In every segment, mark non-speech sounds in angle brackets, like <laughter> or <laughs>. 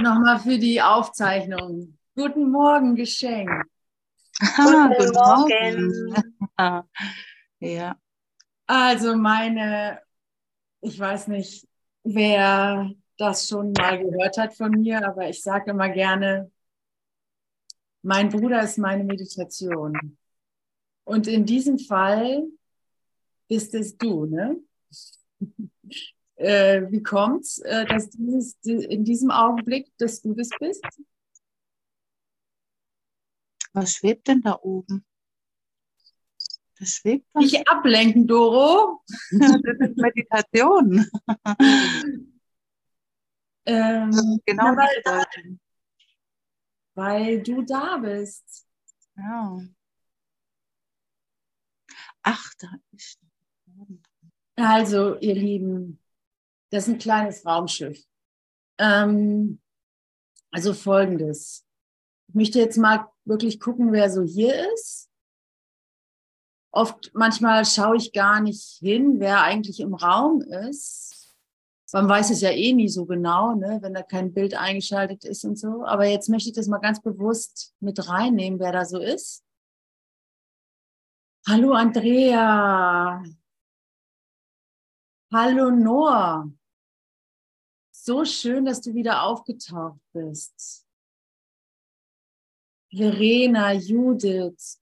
Nochmal für die Aufzeichnung. Guten Morgen, Geschenk. Ah, guten Morgen. <laughs> ja. Also meine, ich weiß nicht, wer das schon mal gehört hat von mir, aber ich sage immer gerne, mein Bruder ist meine Meditation. Und in diesem Fall bist es du, ne? <laughs> äh, wie kommt's, äh, dass dieses, in diesem Augenblick, dass du das bist? Was schwebt denn da oben? Das schwebt was. Nicht ablenken, Doro. <laughs> das ist Meditation. <laughs> ähm, genau na, weil, weil du da bist. Ja. Ach, da ist. Also, ihr Lieben, das ist ein kleines Raumschiff. Ähm, also folgendes. Ich möchte jetzt mal wirklich gucken, wer so hier ist. Oft, manchmal schaue ich gar nicht hin, wer eigentlich im Raum ist. Man weiß es ja eh nie so genau, ne, wenn da kein Bild eingeschaltet ist und so. Aber jetzt möchte ich das mal ganz bewusst mit reinnehmen, wer da so ist. Hallo Andrea. Hallo Noah. So schön, dass du wieder aufgetaucht bist. Verena, Judith,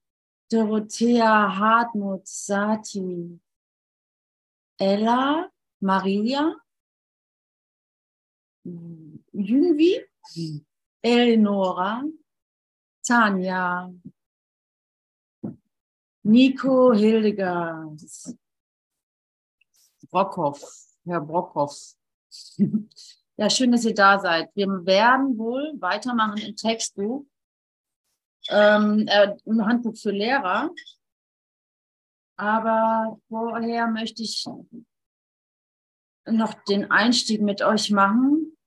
Dorothea, Hartmut, Sati, Ella, Maria, Jünvi, Eleonora, Tanja, Nico Hildegard, Brockhoff, Herr Brockhoff. Ja, schön, dass ihr da seid. Wir werden wohl weitermachen im Textbuch, ähm, äh, im Handbuch für Lehrer. Aber vorher möchte ich noch den Einstieg mit euch machen.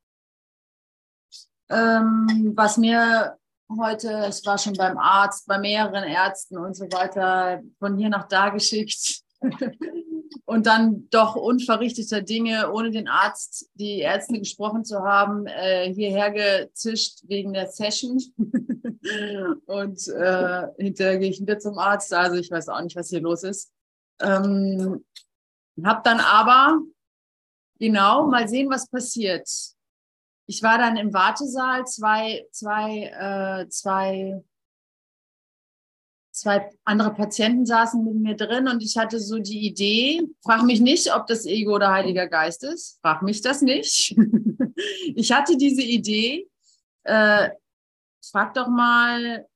Ähm, was mir heute, es war schon beim Arzt, bei mehreren Ärzten und so weiter, von hier nach da geschickt. <laughs> und dann doch unverrichteter Dinge, ohne den Arzt, die Ärzte gesprochen zu haben, äh, hierher gezischt wegen der Session. <laughs> und äh, hinterher gehe ich wieder zum Arzt. Also ich weiß auch nicht, was hier los ist. Ähm, hab dann aber, genau, mal sehen, was passiert. Ich war dann im Wartesaal, zwei, zwei, äh, zwei zwei andere Patienten saßen mit mir drin und ich hatte so die Idee, frag mich nicht, ob das Ego oder Heiliger Geist ist, frag mich das nicht. <laughs> ich hatte diese Idee, äh, frag doch mal,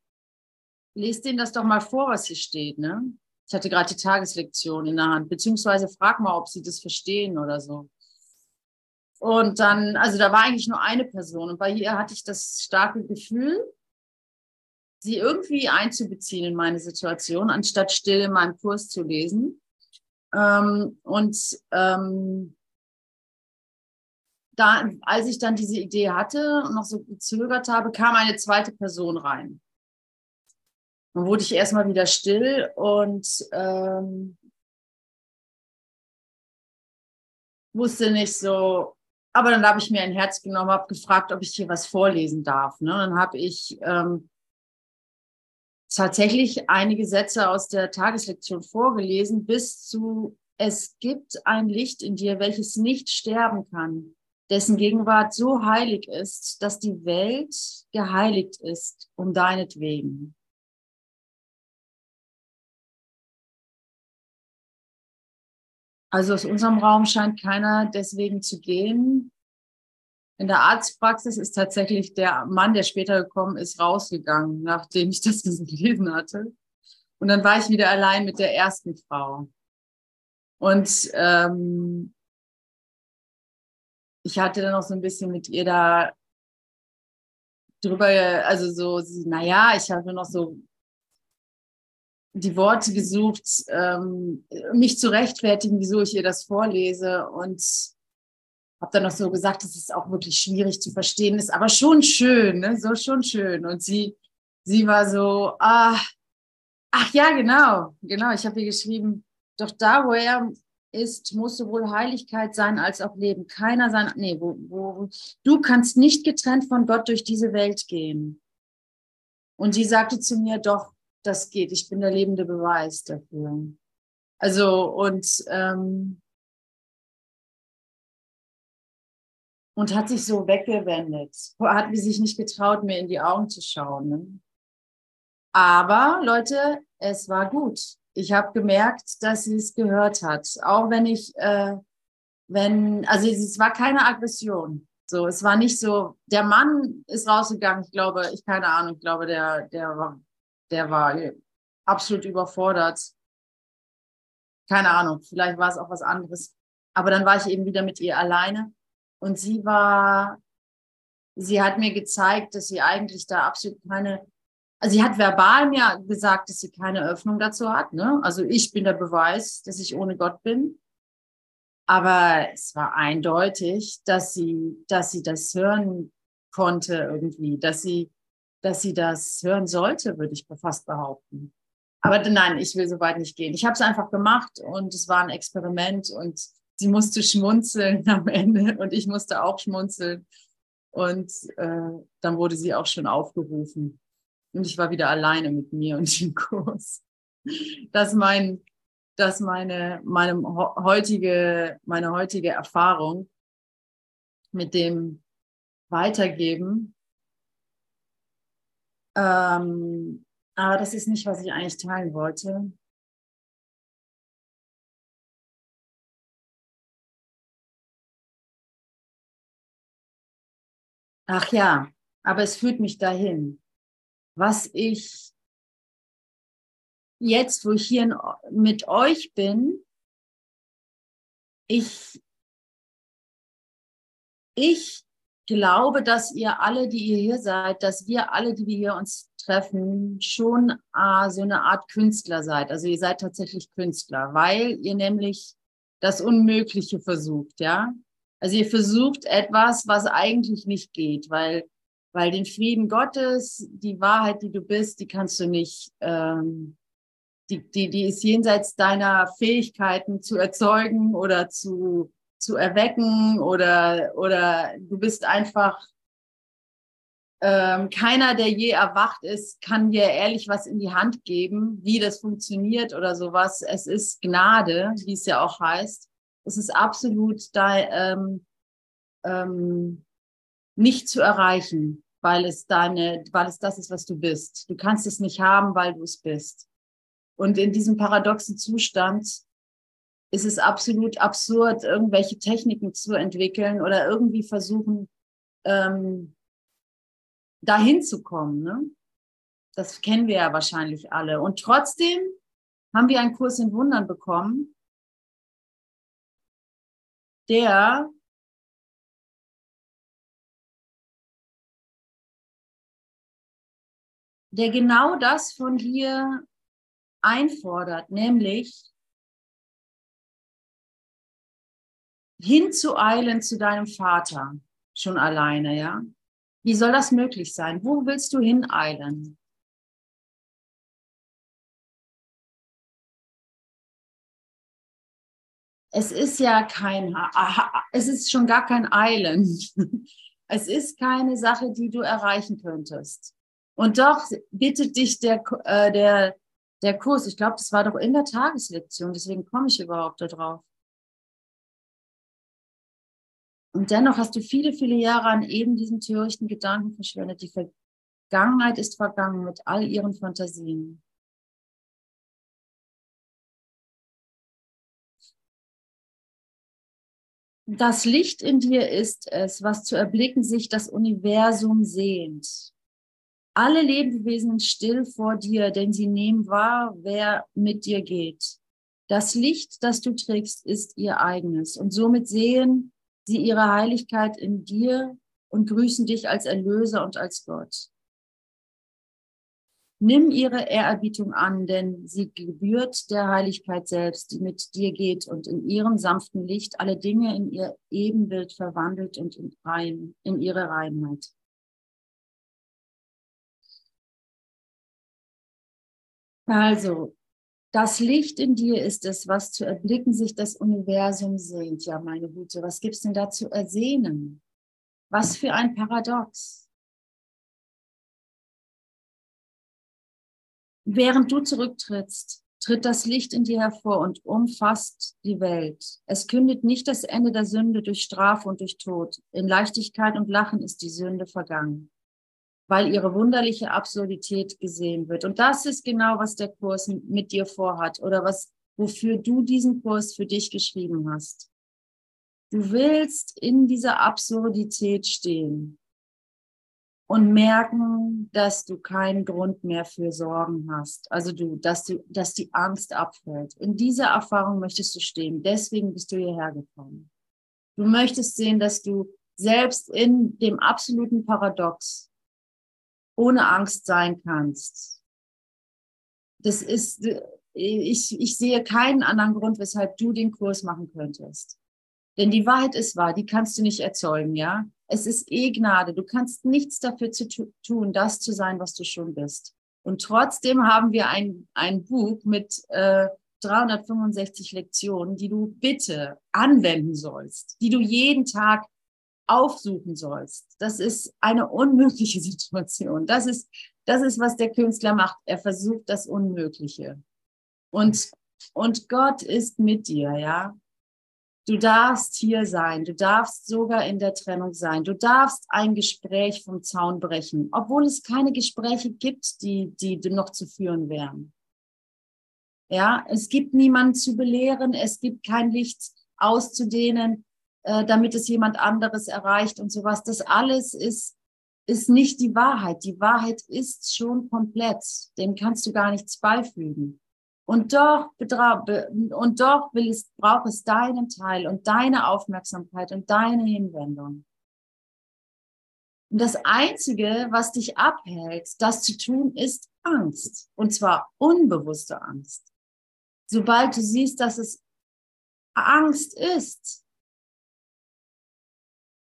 lest denen das doch mal vor, was hier steht. Ne? Ich hatte gerade die Tageslektion in der Hand, beziehungsweise frag mal, ob sie das verstehen oder so. Und dann, also da war eigentlich nur eine Person und bei ihr hatte ich das starke Gefühl, sie irgendwie einzubeziehen in meine Situation, anstatt still in meinem Kurs zu lesen. Ähm, und ähm, da, als ich dann diese Idee hatte und noch so gezögert habe, kam eine zweite Person rein. Dann wurde ich erstmal wieder still und ähm, wusste nicht so, aber dann habe ich mir ein Herz genommen, habe gefragt, ob ich hier was vorlesen darf. Ne? Dann habe ich ähm, tatsächlich einige Sätze aus der Tageslektion vorgelesen, bis zu Es gibt ein Licht in dir, welches nicht sterben kann, dessen Gegenwart so heilig ist, dass die Welt geheiligt ist um deinetwegen. Also aus unserem Raum scheint keiner deswegen zu gehen, in der Arztpraxis ist tatsächlich der Mann, der später gekommen ist, rausgegangen, nachdem ich das <laughs> gelesen hatte. Und dann war ich wieder allein mit der ersten Frau. Und ähm, ich hatte dann noch so ein bisschen mit ihr da drüber, also so, naja, ich habe noch so die Worte gesucht, ähm, mich zu rechtfertigen, wieso ich ihr das vorlese. Und habe dann noch so gesagt, dass es auch wirklich schwierig zu verstehen ist, aber schon schön, ne? so schon schön. Und sie, sie war so, ah, ach ja, genau, genau. Ich habe ihr geschrieben, doch da, wo er ist, muss sowohl Heiligkeit sein als auch Leben. Keiner sein, nee, wo, wo, du kannst nicht getrennt von Gott durch diese Welt gehen. Und sie sagte zu mir, doch, das geht. Ich bin der lebende Beweis dafür. Also, und, ähm, und hat sich so weggewendet. Hat sich nicht getraut, mir in die Augen zu schauen. Ne? Aber Leute, es war gut. Ich habe gemerkt, dass sie es gehört hat. Auch wenn ich, äh, wenn, also es war keine Aggression. So, es war nicht so, der Mann ist rausgegangen, ich glaube, ich keine Ahnung, ich glaube, der, der war, der war absolut überfordert. Keine Ahnung, vielleicht war es auch was anderes. Aber dann war ich eben wieder mit ihr alleine und sie war, sie hat mir gezeigt, dass sie eigentlich da absolut keine, also sie hat verbal mir gesagt, dass sie keine Öffnung dazu hat. Ne? Also ich bin der Beweis, dass ich ohne Gott bin. Aber es war eindeutig, dass sie, dass sie das hören konnte irgendwie, dass sie, dass sie das hören sollte, würde ich fast behaupten. Aber nein, ich will so weit nicht gehen. Ich habe es einfach gemacht und es war ein Experiment und sie musste schmunzeln <laughs> am Ende und ich musste auch schmunzeln. Und äh, dann wurde sie auch schon aufgerufen. Und ich war wieder alleine mit mir und dem Kurs. Das mein, dass meine, meine heutige, meine heutige Erfahrung mit dem Weitergeben, ähm, aber das ist nicht, was ich eigentlich teilen wollte. Ach ja, aber es führt mich dahin, was ich jetzt, wo ich hier mit euch bin, ich, ich glaube, dass ihr alle, die ihr hier seid, dass wir alle, die wir hier uns treffen, schon äh, so eine Art Künstler seid. Also ihr seid tatsächlich Künstler, weil ihr nämlich das Unmögliche versucht, ja. Also ihr versucht etwas, was eigentlich nicht geht, weil, weil den Frieden Gottes, die Wahrheit, die du bist, die kannst du nicht ähm, die, die, die ist jenseits deiner Fähigkeiten zu erzeugen oder zu, zu erwecken oder, oder du bist einfach ähm, keiner, der je erwacht ist, kann dir ehrlich was in die Hand geben, wie das funktioniert oder sowas. Es ist Gnade, wie es ja auch heißt. Es ist absolut da, ähm, ähm, nicht zu erreichen, weil es deine, weil es das ist, was du bist. Du kannst es nicht haben, weil du es bist. Und in diesem paradoxen Zustand ist es absolut absurd, irgendwelche Techniken zu entwickeln oder irgendwie versuchen, ähm, dahin zu kommen. Ne? Das kennen wir ja wahrscheinlich alle. Und trotzdem haben wir einen Kurs in Wundern bekommen, der der genau das von dir einfordert, nämlich hinzueilen zu deinem Vater, schon alleine, ja? Wie soll das möglich sein? Wo willst du hineilen? Es ist ja kein, es ist schon gar kein Eilen. <laughs> Es ist keine Sache, die du erreichen könntest. Und doch bittet dich der, äh, der, der Kurs, ich glaube, das war doch in der Tageslektion, deswegen komme ich überhaupt darauf. Und dennoch hast du viele, viele Jahre an eben diesen törichten Gedanken verschwendet. Die Vergangenheit ist vergangen mit all ihren Fantasien. Das Licht in dir ist es, was zu erblicken sich das Universum sehnt. Alle Lebewesen sind still vor dir, denn sie nehmen wahr, wer mit dir geht. Das Licht, das du trägst, ist ihr eigenes. Und somit sehen sie ihre Heiligkeit in dir und grüßen dich als Erlöser und als Gott. Nimm ihre Ehrerbietung an, denn sie gebührt der Heiligkeit selbst, die mit dir geht und in ihrem sanften Licht alle Dinge in ihr Ebenbild verwandelt und in, rein, in ihre Reinheit. Also, Das Licht in dir ist es, was zu erblicken sich das Universum sehnt. Ja, meine Güte, was gibt es denn da zu ersehnen? Was für ein Paradox. Während du zurücktrittst, tritt das Licht in dir hervor und umfasst die Welt. Es kündet nicht das Ende der Sünde durch Strafe und durch Tod. In Leichtigkeit und Lachen ist die Sünde vergangen weil ihre wunderliche Absurdität gesehen wird. Und das ist genau, was der Kurs mit dir vorhat oder was, wofür du diesen Kurs für dich geschrieben hast. Du willst in dieser Absurdität stehen und merken, dass du keinen Grund mehr für Sorgen hast. Also du, dass du, dass die Angst abfällt. In dieser Erfahrung möchtest du stehen. Deswegen bist du hierher gekommen. Du möchtest sehen, dass du selbst in dem absoluten Paradox ohne Angst sein kannst. Das ist, ich, ich sehe keinen anderen Grund, weshalb du den Kurs machen könntest. Denn die Wahrheit ist wahr, die kannst du nicht erzeugen, ja? Es ist eh Gnade. Du kannst nichts dafür zu tun, das zu sein, was du schon bist. Und trotzdem haben wir ein, ein Buch mit äh, 365 Lektionen, die du bitte anwenden sollst, die du jeden Tag aufsuchen sollst. Das ist eine unmögliche <laughs> Situation. Das ist, das ist, was der Künstler macht. Er versucht das Unmögliche. Und, und Gott ist mit dir, ja. Du darfst hier sein. Du darfst sogar in der Trennung sein. Du darfst ein Gespräch vom Zaun brechen, obwohl es keine Gespräche gibt, die, die noch zu führen wären. Ja, es gibt niemanden zu belehren. Es gibt kein Licht auszudehnen äh, damit es jemand anderes erreicht und sowas. Das alles ist, ist nicht die Wahrheit. Die Wahrheit ist schon komplett. Dem kannst du gar nichts beifügen. Und doch, und doch will es, braucht es deinen Teil und deine Aufmerksamkeit und deine Hinwendung. Und das Einzige, was dich abhält, das zu tun, ist Angst. Und zwar unbewusste Angst. Sobald du siehst, dass es Angst ist,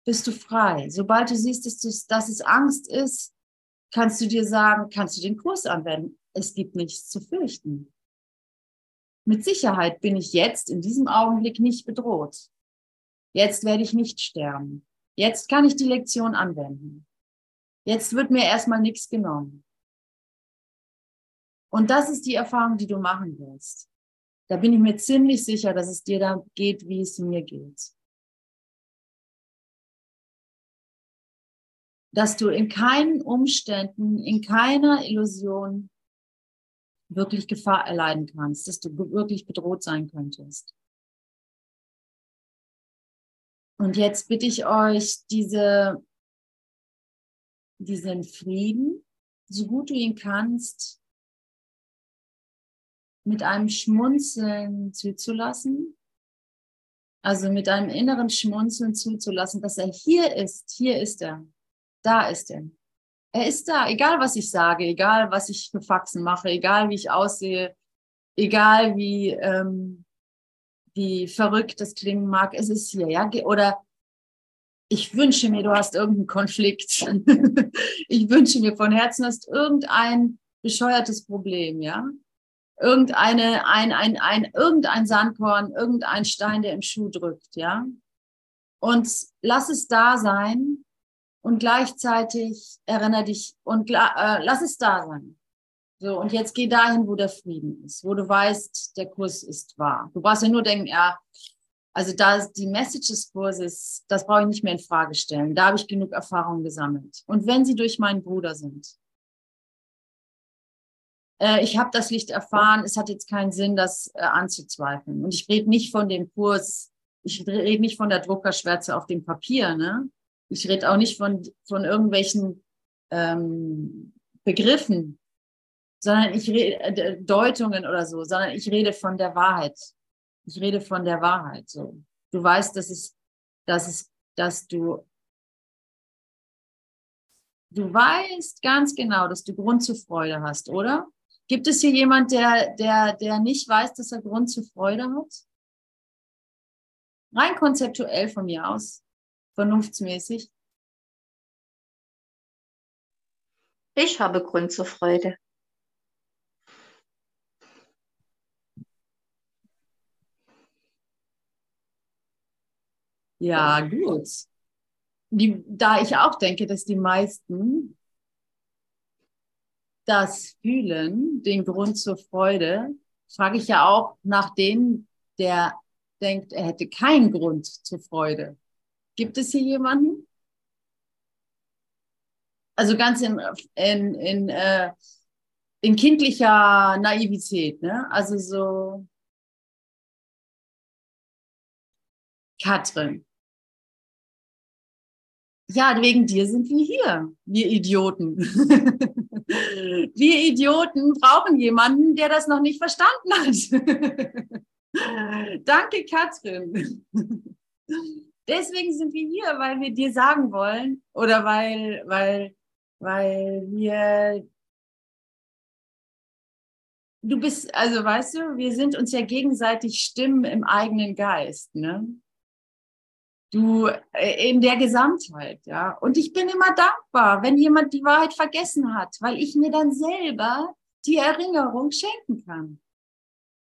bist du frei. Sobald du siehst, dass, dass es Angst ist, kannst du dir sagen, kannst du den Kurs anwenden. Es gibt nichts zu fürchten. Mit Sicherheit bin ich jetzt in diesem Augenblick nicht bedroht. Jetzt werde ich nicht sterben. Jetzt kann ich die Lektion anwenden. Jetzt wird mir erstmal nichts genommen. Und das ist die Erfahrung, die du machen willst. Da bin ich mir ziemlich sicher, dass es dir da geht, wie es mir geht. dass du in keinen Umständen, in keiner Illusion wirklich Gefahr erleiden kannst, dass du wirklich bedroht sein könntest. Und jetzt bitte ich euch, diese, diesen Frieden, so gut du ihn kannst, mit einem Schmunzeln zuzulassen. Also mit einem inneren Schmunzeln zuzulassen, dass er hier ist. Hier ist er. Da ist er. Er ist da, egal was ich sage, egal was ich für Faxen mache, egal wie ich aussehe, egal wie, ähm, wie verrückt das klingen mag, es ist hier, ja. Oder ich wünsche mir, du hast irgendeinen Konflikt. <laughs> ich wünsche mir von Herzen, hast irgendein bescheuertes Problem, ja. Irgendeine, ein, ein, ein, irgendein Sandkorn, irgendein Stein, der im Schuh drückt, ja. Und lass es da sein und gleichzeitig erinnere dich und äh, lass es da sein. So, und jetzt geh dahin, wo der Frieden ist, wo du weißt, der Kurs ist wahr. Du brauchst ja nur denken, ja, also da die Message des Kurses, das brauche ich nicht mehr in Frage stellen. Da habe ich genug Erfahrung gesammelt. Und wenn sie durch meinen Bruder sind, äh, ich habe das Licht erfahren, es hat jetzt keinen Sinn, das äh, anzuzweifeln. Und ich rede nicht von dem Kurs, ich rede nicht von der Druckerschwärze auf dem Papier, ne? Ich rede auch nicht von, von irgendwelchen ähm, Begriffen, sondern ich rede äh, Deutungen oder so, sondern ich rede von der Wahrheit. Ich rede von der Wahrheit. So, du weißt, dass es, dass es, dass du, du weißt ganz genau, dass du Grund zur Freude hast, oder? Gibt es hier jemand, der, der, der nicht weiß, dass er Grund zur Freude hat? Rein konzeptuell von mir aus vernunftsmäßig? Ich habe Grund zur Freude. Ja, gut. Die, da ich auch denke, dass die meisten das fühlen, den Grund zur Freude, frage ich ja auch nach dem, der denkt, er hätte keinen Grund zur Freude. Gibt es hier jemanden? Also ganz in, in, in, äh, in kindlicher Naivität, ne? Also so Katrin. Ja, wegen dir sind wir hier, wir Idioten. <laughs> wir Idioten brauchen jemanden, der das noch nicht verstanden hat. <laughs> Danke, Katrin. Deswegen sind wir hier, weil wir dir sagen wollen oder weil, weil, weil wir du bist, also weißt du, wir sind uns ja gegenseitig Stimmen im eigenen Geist, ne? Du, äh, in der Gesamtheit, ja. Und ich bin immer dankbar, wenn jemand die Wahrheit vergessen hat, weil ich mir dann selber die Erinnerung schenken kann.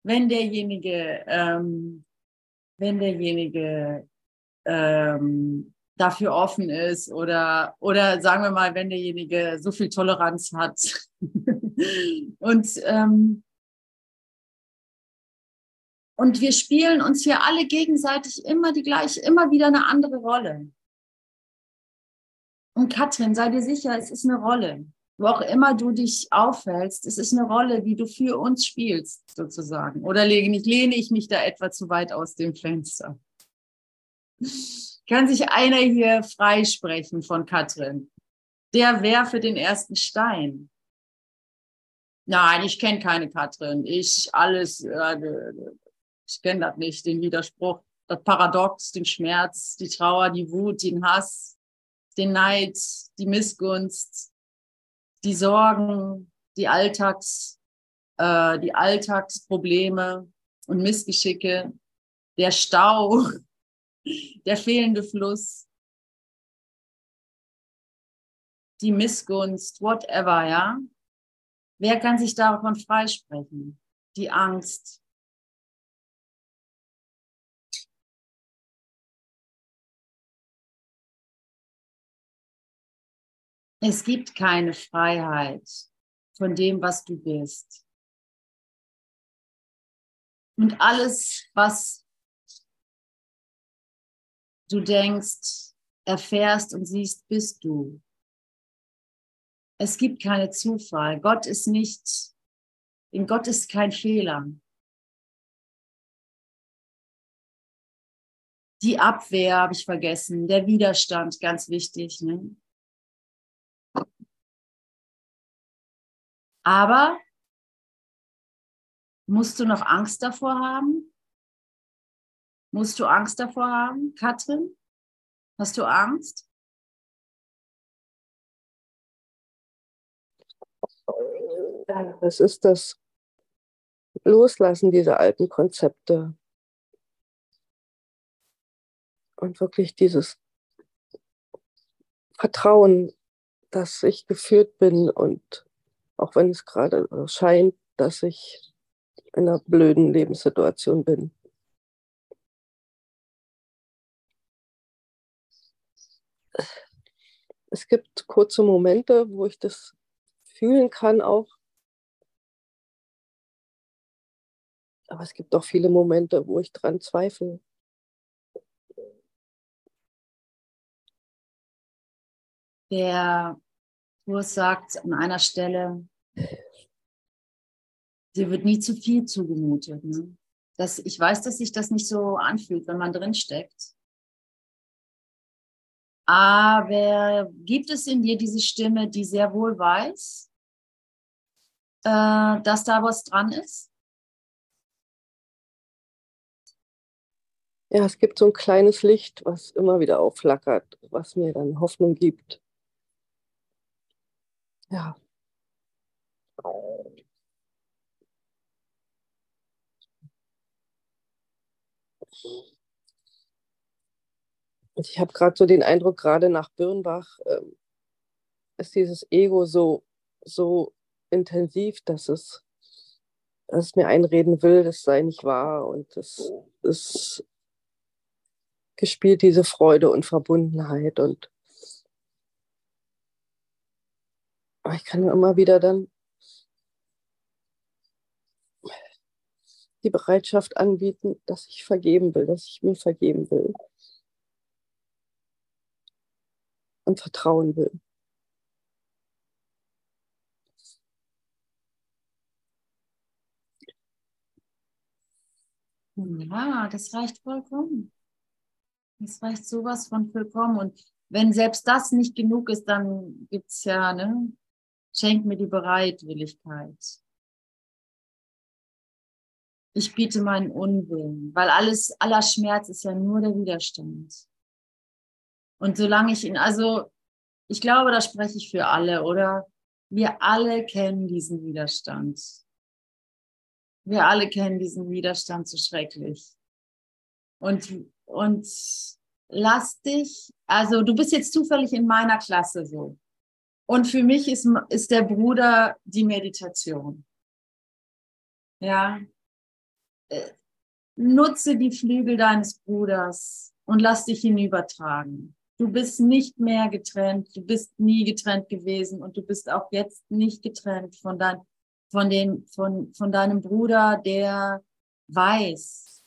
Wenn derjenige, ähm, wenn derjenige ähm, dafür offen ist oder, oder sagen wir mal, wenn derjenige so viel Toleranz hat. <laughs> und ähm, und wir spielen uns hier alle gegenseitig immer die gleiche, immer wieder eine andere Rolle. Und Katrin, sei dir sicher, es ist eine Rolle. Wo auch immer du dich aufhältst, es ist eine Rolle, die du für uns spielst, sozusagen. Oder lehne ich, lehne ich mich da etwa zu weit aus dem Fenster? Kann sich einer hier freisprechen von Katrin? Der werfe den ersten Stein. Nein, ich kenne keine Katrin. Ich alles, äh, ich kenne das nicht, den Widerspruch, das Paradox, den Schmerz, die Trauer, die Wut, den Hass, den Neid, die Missgunst, die Sorgen, die Alltags, äh, die Alltagsprobleme und Missgeschicke, der Stau, der fehlende Fluss, die Missgunst, whatever, ja. Wer kann sich davon freisprechen? Die Angst, Es gibt keine Freiheit von dem, was du bist. Und alles, was du denkst, erfährst und siehst, bist du. Es gibt keine Zufall. Gott ist nicht, in Gott ist kein Fehler. Die Abwehr habe ich vergessen, der Widerstand, ganz wichtig. Ne? Aber musst du noch Angst davor haben? Musst du Angst davor haben, Katrin? Hast du Angst? Es ist das Loslassen dieser alten Konzepte und wirklich dieses Vertrauen, dass ich geführt bin und auch wenn es gerade scheint, dass ich in einer blöden Lebenssituation bin. Es gibt kurze Momente, wo ich das fühlen kann auch. Aber es gibt auch viele Momente, wo ich dran zweifle. Der Kurs sagt an einer Stelle, dir wird nie zu viel zugemutet. Ne? Das, ich weiß, dass sich das nicht so anfühlt, wenn man drin steckt. Aber gibt es in dir diese Stimme, die sehr wohl weiß, äh, dass da was dran ist? Ja, es gibt so ein kleines Licht, was immer wieder aufflackert, was mir dann Hoffnung gibt. Ja. Ich habe gerade so den Eindruck, gerade nach Birnbach äh, ist dieses Ego so, so intensiv, dass es, dass es mir einreden will, das sei nicht wahr und das ist gespielt, diese Freude und Verbundenheit. Und ich kann ja immer wieder dann die Bereitschaft anbieten, dass ich vergeben will, dass ich mir vergeben will und vertrauen will. Ja, das reicht vollkommen. Das reicht sowas von vollkommen. Und wenn selbst das nicht genug ist, dann gibt es ja, ne, schenk mir die Bereitwilligkeit. Ich biete meinen Unwillen, weil alles, aller Schmerz ist ja nur der Widerstand. Und solange ich ihn, also ich glaube, da spreche ich für alle, oder? Wir alle kennen diesen Widerstand. Wir alle kennen diesen Widerstand so schrecklich. Und, und lass dich, also du bist jetzt zufällig in meiner Klasse so. Und für mich ist, ist der Bruder die Meditation. Ja. Äh, nutze die Flügel deines Bruders und lass dich hinübertragen. Du bist nicht mehr getrennt, du bist nie getrennt gewesen und du bist auch jetzt nicht getrennt von, dein, von, den, von, von deinem Bruder, der weiß,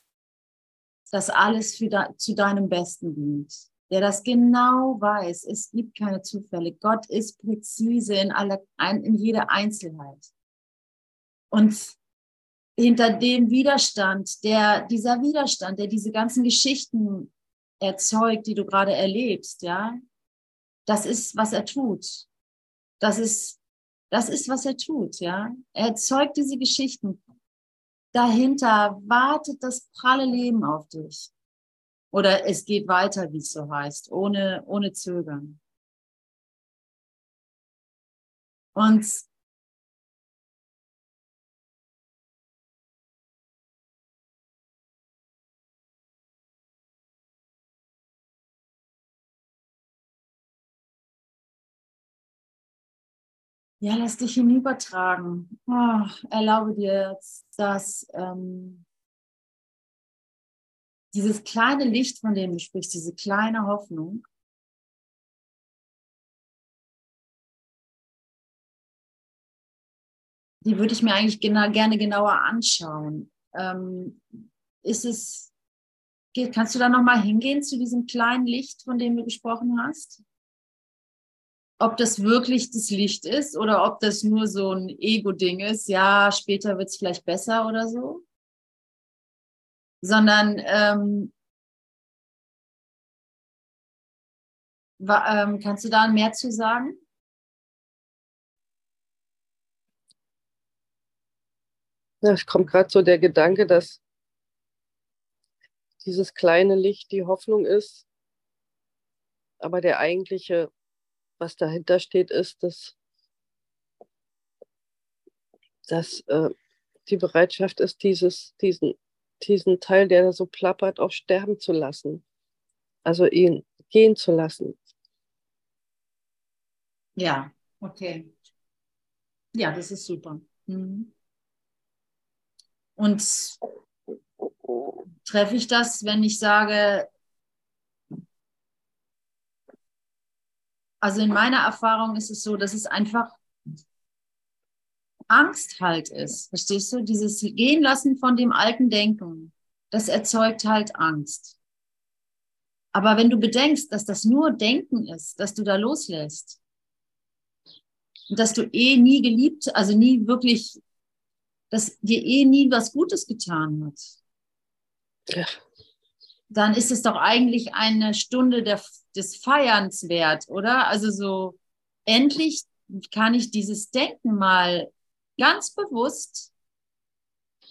dass alles für de, zu deinem Besten dient, der das genau weiß. Es gibt keine Zufälle. Gott ist präzise in, aller, in jeder Einzelheit. Und hinter dem Widerstand, der, dieser Widerstand, der diese ganzen Geschichten erzeugt, die du gerade erlebst, ja, das ist, was er tut. Das ist, das ist, was er tut, ja. Er erzeugt diese Geschichten. Dahinter wartet das pralle Leben auf dich. Oder es geht weiter, wie es so heißt, ohne, ohne Zögern. Und Ja, lass dich hinübertragen. Oh, erlaube dir jetzt, dass ähm, dieses kleine Licht, von dem du sprichst, diese kleine Hoffnung, die würde ich mir eigentlich gena gerne genauer anschauen. Ähm, ist es, kannst du da nochmal hingehen zu diesem kleinen Licht, von dem du gesprochen hast? Ob das wirklich das Licht ist oder ob das nur so ein Ego-Ding ist, ja, später wird es vielleicht besser oder so. Sondern ähm, wa, ähm, kannst du da mehr zu sagen? Ja, es kommt gerade so der Gedanke, dass dieses kleine Licht die Hoffnung ist, aber der eigentliche was dahinter steht, ist, dass, dass äh, die Bereitschaft ist, dieses, diesen, diesen Teil, der da so plappert, auch sterben zu lassen. Also ihn gehen zu lassen. Ja, okay. Ja, das ist super. Mhm. Und treffe ich das, wenn ich sage, Also in meiner Erfahrung ist es so, dass es einfach Angst halt ist. Verstehst du? Dieses Gehen lassen von dem alten Denken, das erzeugt halt Angst. Aber wenn du bedenkst, dass das nur Denken ist, dass du da loslässt, und dass du eh nie geliebt, also nie wirklich, dass dir eh nie was Gutes getan hat. Ja dann ist es doch eigentlich eine Stunde der, des Feierns wert, oder? Also so, endlich kann ich dieses Denken mal ganz bewusst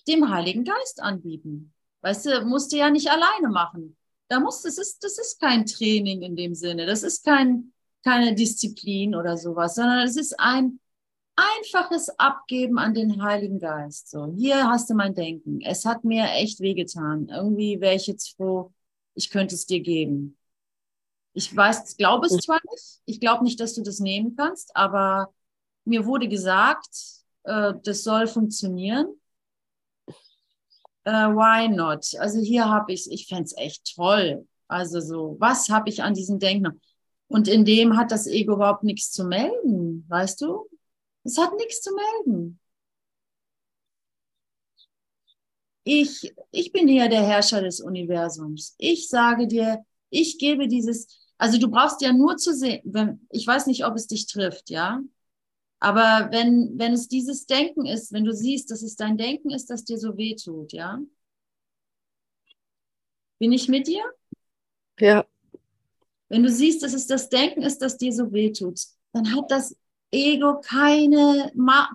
dem Heiligen Geist anbieten. Weißt du, musst du ja nicht alleine machen. Da muss, das ist, das ist kein Training in dem Sinne. Das ist kein, keine Disziplin oder sowas, sondern es ist ein einfaches Abgeben an den Heiligen Geist. So, hier hast du mein Denken. Es hat mir echt wehgetan. Irgendwie wäre ich jetzt froh, ich könnte es dir geben. Ich weiß, glaube es zwar nicht. Ich glaube nicht, dass du das nehmen kannst, aber mir wurde gesagt, äh, das soll funktionieren. Äh, why not? Also hier habe ich es. Ich fände es echt toll. Also so, was habe ich an diesem Denken? Und in dem hat das Ego überhaupt nichts zu melden, weißt du? Es hat nichts zu melden. Ich, ich bin ja der Herrscher des Universums. Ich sage dir, ich gebe dieses, also du brauchst ja nur zu sehen, wenn, ich weiß nicht, ob es dich trifft, ja. Aber wenn, wenn es dieses Denken ist, wenn du siehst, dass es dein Denken ist, das dir so weh tut, ja. Bin ich mit dir? Ja. Wenn du siehst, dass es das Denken ist, das dir so weh tut, dann hat das Ego keine,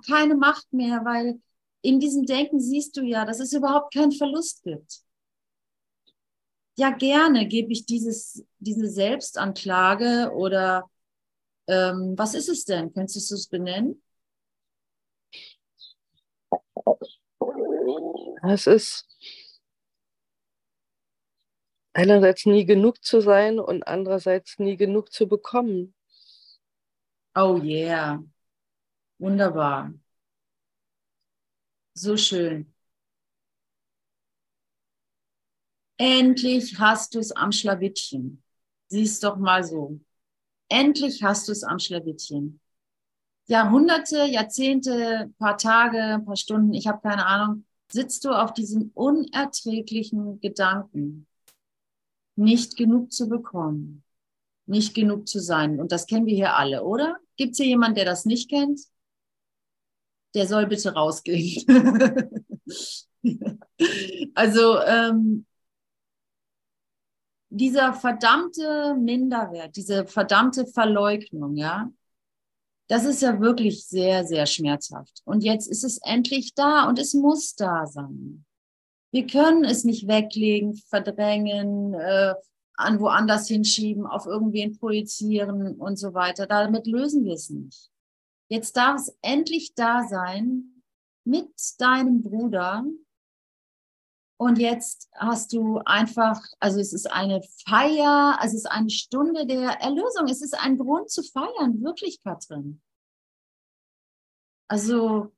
keine Macht mehr, weil in diesem Denken siehst du ja, dass es überhaupt keinen Verlust gibt. Ja, gerne gebe ich dieses, diese Selbstanklage oder ähm, was ist es denn? Könntest du es benennen? Es ist einerseits nie genug zu sein und andererseits nie genug zu bekommen. Oh yeah. Wunderbar. So schön. Endlich hast du es am Schlawittchen. Siehst doch mal so. Endlich hast du es am Schlawittchen. Jahrhunderte, Jahrzehnte, paar Tage, paar Stunden, ich habe keine Ahnung, sitzt du auf diesem unerträglichen Gedanken, nicht genug zu bekommen, nicht genug zu sein. Und das kennen wir hier alle, oder? Gibt es hier jemanden, der das nicht kennt? der soll bitte rausgehen. <laughs> also ähm, dieser verdammte Minderwert, diese verdammte Verleugnung, ja, das ist ja wirklich sehr, sehr schmerzhaft. Und jetzt ist es endlich da und es muss da sein. Wir können es nicht weglegen, verdrängen, äh, an woanders hinschieben, auf irgendwen projizieren und so weiter. Damit lösen wir es nicht. Jetzt darf es endlich da sein mit deinem Bruder. Und jetzt hast du einfach, also es ist eine Feier, es ist eine Stunde der Erlösung. Es ist ein Grund zu feiern, wirklich, Katrin. Also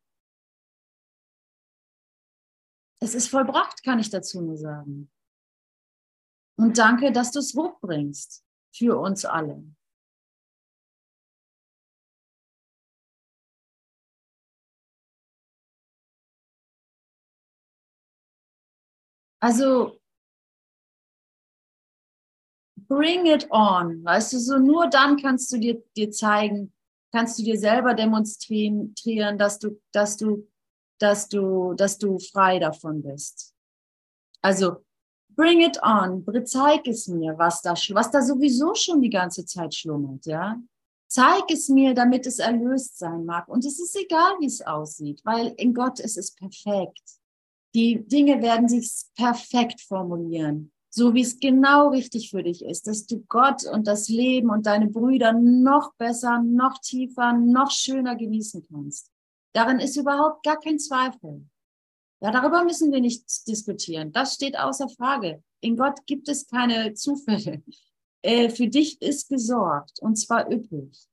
es ist vollbracht, kann ich dazu nur sagen. Und danke, dass du es hochbringst für uns alle. Also, bring it on, weißt du, so nur dann kannst du dir, dir zeigen, kannst du dir selber demonstrieren, dass du, dass du, dass du, dass du frei davon bist. Also, bring it on, zeig es mir, was da, was da sowieso schon die ganze Zeit schlummert, ja. Zeig es mir, damit es erlöst sein mag. Und es ist egal, wie es aussieht, weil in Gott ist es perfekt. Die Dinge werden sich perfekt formulieren, so wie es genau richtig für dich ist, dass du Gott und das Leben und deine Brüder noch besser, noch tiefer, noch schöner genießen kannst. Darin ist überhaupt gar kein Zweifel. Ja, darüber müssen wir nicht diskutieren. Das steht außer Frage. In Gott gibt es keine Zufälle. Äh, für dich ist gesorgt und zwar üppig.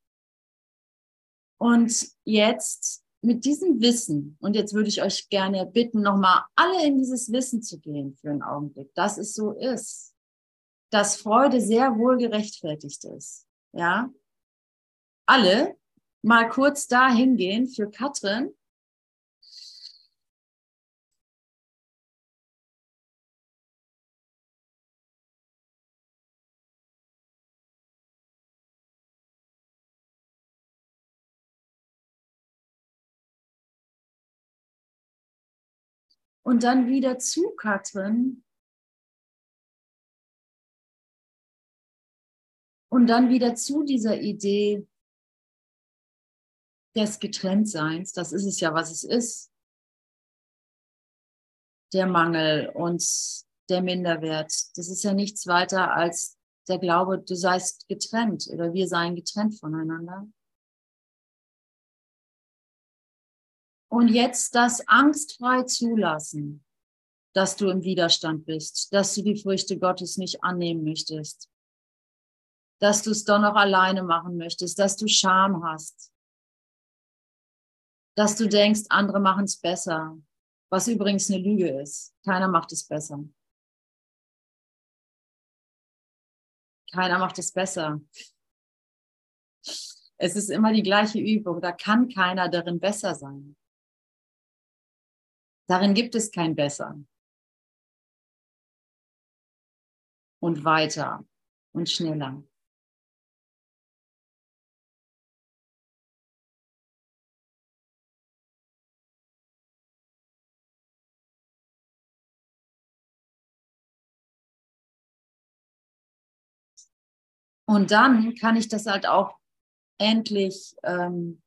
Und jetzt mit diesem Wissen, und jetzt würde ich euch gerne bitten, nochmal alle in dieses Wissen zu gehen für einen Augenblick, dass es so ist, dass Freude sehr wohl gerechtfertigt ist. Ja? Alle mal kurz da hingehen für Katrin und dann wieder zu Katrin und dann wieder zu dieser Idee des Getrenntseins. Das ist es ja, was es ist. Der Mangel und der Minderwert. Das ist ja nichts weiter als der Glaube, du seist getrennt oder wir seien getrennt voneinander. Und jetzt das angstfrei zulassen, dass du im Widerstand bist, dass du die Früchte Gottes nicht annehmen möchtest, dass du es doch noch alleine machen möchtest, dass du Scham hast, dass du denkst, andere machen es besser, was übrigens eine Lüge ist. Keiner macht es besser. keiner macht es besser. Es ist immer die gleiche Übung. Da kann keiner darin besser sein. Darin gibt es kein Besser. Und weiter und schneller. Und dann kann ich das halt auch endlich, ähm,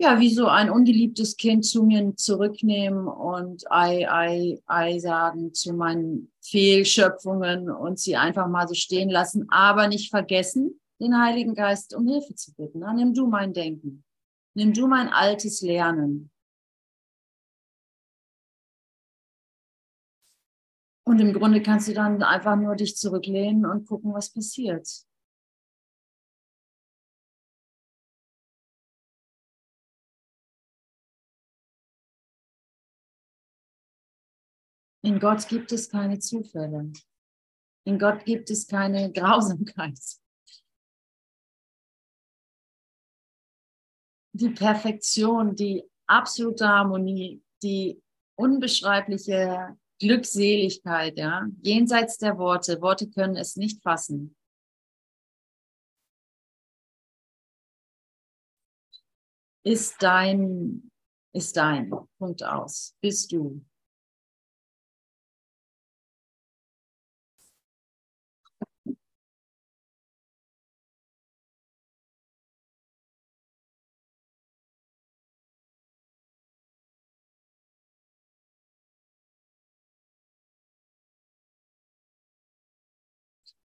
ja, wie so ein ungeliebtes Kind zu mir zurücknehmen und Ei, Ei, Ei sagen zu meinen Fehlschöpfungen und sie einfach mal so stehen lassen, aber nicht vergessen, den Heiligen Geist um Hilfe zu bitten. Dann nimm du mein Denken, nimm du mein altes Lernen. Und im Grunde kannst du dann einfach nur dich zurücklehnen und gucken, was passiert. In Gott gibt es keine Zufälle. In Gott gibt es keine <laughs> Grausamkeit. Die Perfektion, die absolute Harmonie, die unbeschreibliche Glückseligkeit, ja, jenseits der Worte. Worte können es nicht fassen. Ist dein, ist dein, Punkt aus, bist du.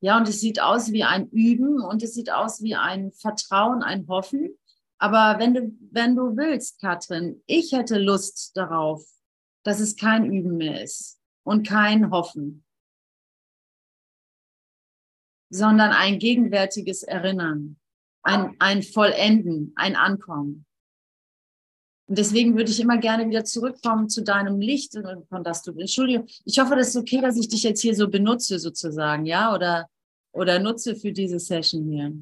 Ja, und es sieht aus wie ein Üben und es sieht aus wie ein Vertrauen, ein Hoffen. Aber wenn du, wenn du willst, Katrin, ich hätte Lust darauf, dass es kein Üben mehr ist und kein Hoffen, sondern ein gegenwärtiges Erinnern, ein, ein Vollenden, ein Ankommen. Und deswegen würde ich immer gerne wieder zurückkommen zu deinem Licht, von das du, Entschuldigung, ich hoffe, das ist okay, dass ich dich jetzt hier so benutze sozusagen, ja, oder oder nutze für diese Session hier.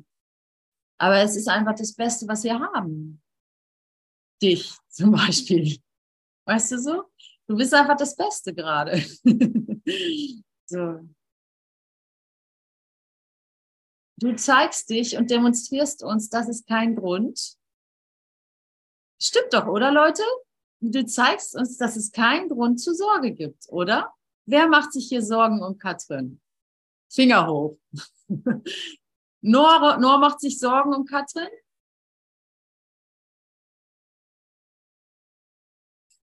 Aber es ist einfach das Beste, was wir haben. Dich <laughs> zum Beispiel. Weißt du so? Du bist einfach das Beste gerade. <laughs> so. Du zeigst dich und demonstrierst uns, das ist kein Grund. Stimmt doch, oder Leute? Du zeigst uns, dass es keinen Grund zur Sorge gibt, oder? Wer macht sich hier Sorgen um Katrin? Finger hoch. Noah, Noah macht sich Sorgen um Katrin.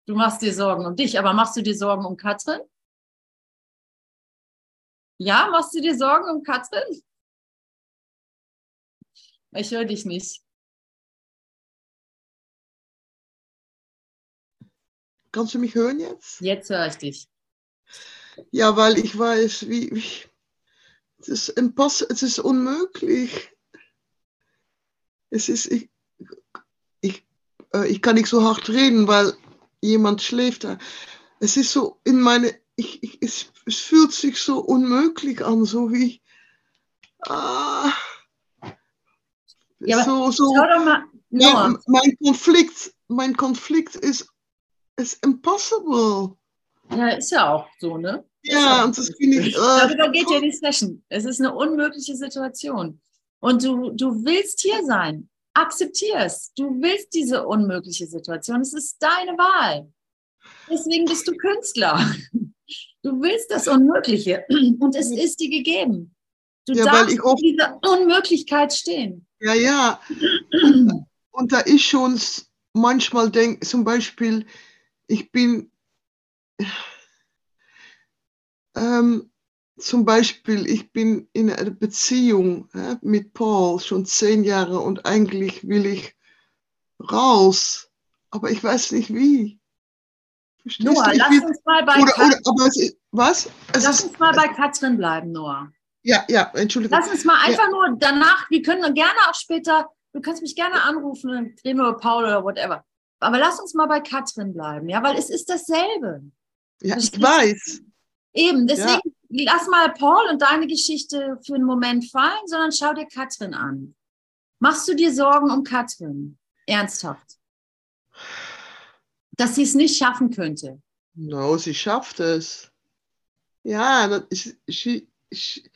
Du machst dir Sorgen um dich, aber machst du dir Sorgen um Katrin? Ja, machst du dir Sorgen um Katrin? Ich höre dich nicht. Kannst du mich hören jetzt? Jetzt höre ich dich. Ja, weil ich weiß, wie, wie es ist, imposs es ist unmöglich. Es ist, ich, ich, äh, ich kann nicht so hart reden, weil jemand schläft. Es ist so in meine, ich, ich, es, es fühlt sich so unmöglich an, so wie, ah, ja, so, so, mal, mein, mein, Konflikt, mein Konflikt ist, ist impossible. Ja, ist ja auch so, ne? Ja, und das finde ich. <laughs> Äh, Darüber geht ja die Session. Es ist eine unmögliche Situation. Und du, du willst hier sein. Akzeptier es. Du willst diese unmögliche Situation. Es ist deine Wahl. Deswegen bist du Künstler. <laughs> Du willst das Unmögliche. <clears throat> Und es ist dir gegeben. Du ja, darfst in dieser Unmöglichkeit stehen. Ja, ja. Und, <clears throat> und da ist schon manchmal denke, zum Beispiel, ich bin ähm, zum Beispiel, ich bin in einer Beziehung äh, mit Paul schon zehn Jahre und eigentlich will ich raus, aber ich weiß nicht wie. Verstehst Noah, lass will, uns mal bei oder, oder, aber es, was? Es lass ist, uns mal bei Katrin bleiben, Noah. Ja, ja, Entschuldigung. Lass uns mal einfach ja. nur danach, wir können gerne auch später, du kannst mich gerne anrufen, dann reden wir über Paul oder whatever. Aber lass uns mal bei Katrin bleiben, ja, weil es ist dasselbe. Ja, ich weiß. Eben, deswegen lass mal Paul und deine Geschichte für einen Moment fallen, sondern schau dir Katrin an. Machst du dir Sorgen um Katrin? Ernsthaft. Dass sie es nicht schaffen könnte. No, sie schafft es. Ja, dat is, she, she,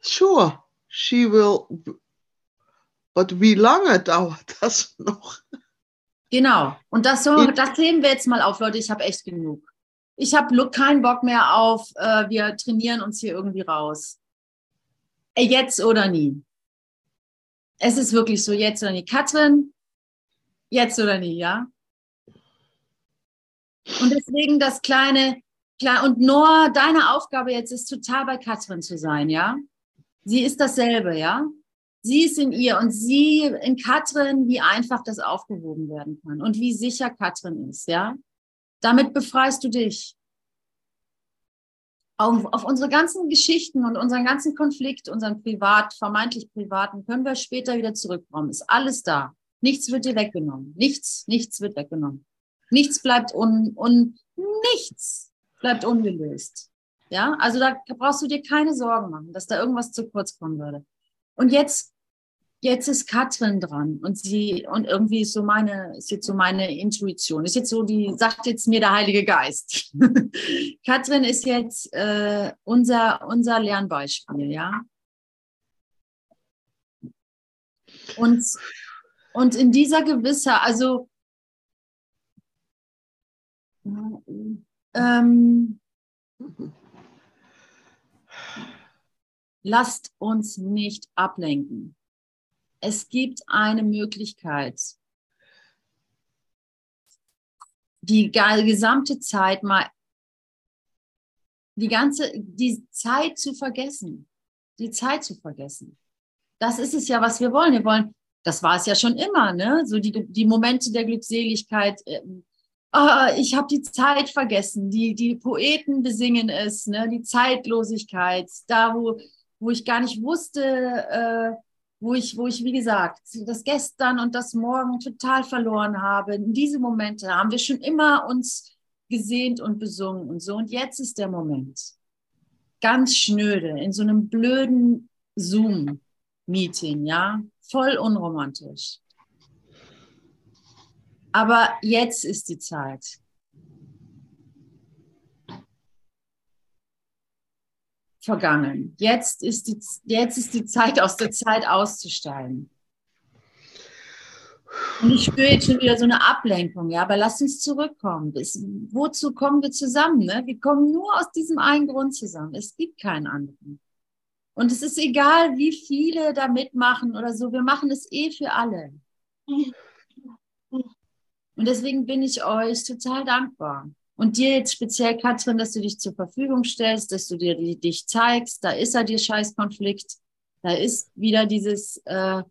sure, she will. But wie lange <laughs> dauert das noch? Genau. Und das, so, das heben wir jetzt mal auf, Leute. Ich habe echt genug. Ich habe keinen Bock mehr auf, äh, wir trainieren uns hier irgendwie raus. Äh, jetzt oder nie. Es ist wirklich so, jetzt oder nie. Katrin, jetzt oder nie, ja? Und deswegen das kleine, klar, und Noah, deine Aufgabe jetzt ist total bei Katrin zu sein, ja? Sie ist dasselbe, ja? Sie ist in ihr und sie in Katrin, wie einfach das aufgehoben werden kann und wie sicher Katrin ist, ja? Damit befreist du dich. Auf, auf, unsere ganzen Geschichten und unseren ganzen Konflikt, unseren privat, vermeintlich privaten, können wir später wieder zurückkommen. Ist alles da. Nichts wird dir weggenommen. Nichts, nichts wird weggenommen. Nichts bleibt un, un nichts bleibt ungelöst. Ja, also da brauchst du dir keine Sorgen machen, dass da irgendwas zu kurz kommen würde. Und jetzt jetzt ist Katrin dran und sie, und irgendwie ist so meine, ist jetzt so meine Intuition, ist jetzt so, die sagt jetzt mir der Heilige Geist. <laughs> Katrin ist jetzt äh, unser, unser Lernbeispiel, ja. Und, und in dieser Gewissheit, also ähm, lasst uns nicht ablenken es gibt eine Möglichkeit, die gesamte Zeit mal, die ganze, die Zeit zu vergessen, die Zeit zu vergessen. Das ist es ja, was wir wollen. Wir wollen, das war es ja schon immer, ne? So die, die Momente der Glückseligkeit. oh, ich habe die Zeit vergessen. Die, die Poeten besingen es, ne? Die Zeitlosigkeit, da wo, wo ich gar nicht wusste, äh, wo ich, wo ich, wie gesagt, das Gestern und das Morgen total verloren habe. In diese Momente haben wir schon immer uns gesehnt und besungen und so. Und jetzt ist der Moment. Ganz schnöde, in so einem blöden Zoom-Meeting, ja, voll unromantisch. Aber jetzt ist die Zeit. Vergangen. Jetzt ist, die, jetzt ist die Zeit, aus der Zeit auszusteigen. Und ich spüre jetzt schon wieder so eine Ablenkung, ja, aber lass uns zurückkommen. Bis, wozu kommen wir zusammen? Ne? Wir kommen nur aus diesem einen Grund zusammen. Es gibt keinen anderen. Und es ist egal, wie viele da mitmachen oder so, wir machen es eh für alle. Und deswegen bin ich euch total dankbar. Und dir jetzt speziell, Katrin, dass du dich zur Verfügung stellst, dass du dir die, dich zeigst, da ist er dir Scheißkonflikt, da ist wieder dieses, äh,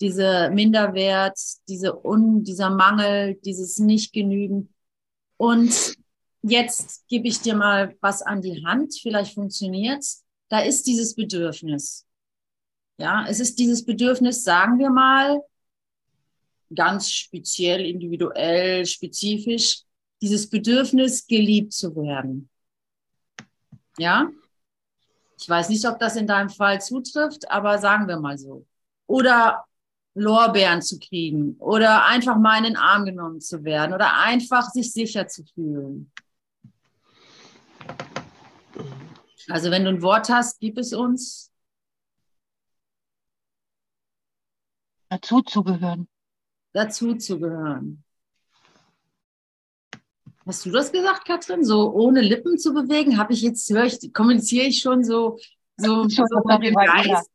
diese Minderwert, diese Un, dieser Mangel, dieses Nicht-Genügen. Und jetzt gebe ich dir mal was an die Hand, vielleicht funktioniert's. Da ist dieses Bedürfnis. Ja, es ist dieses Bedürfnis, sagen wir mal, ganz speziell, individuell, spezifisch, dieses Bedürfnis, geliebt zu werden. Ja? Ich weiß nicht, ob das in deinem Fall zutrifft, aber sagen wir mal so. Oder Lorbeeren zu kriegen oder einfach mal in den Arm genommen zu werden oder einfach sich sicher zu fühlen. Also wenn du ein Wort hast, gib es uns. Dazu zu gehören. Dazu zu gehören. Hast du das gesagt, Katrin? So ohne Lippen zu bewegen? Habe ich jetzt, höre ich, kommuniziere ich schon so, so, so mit dem Geist?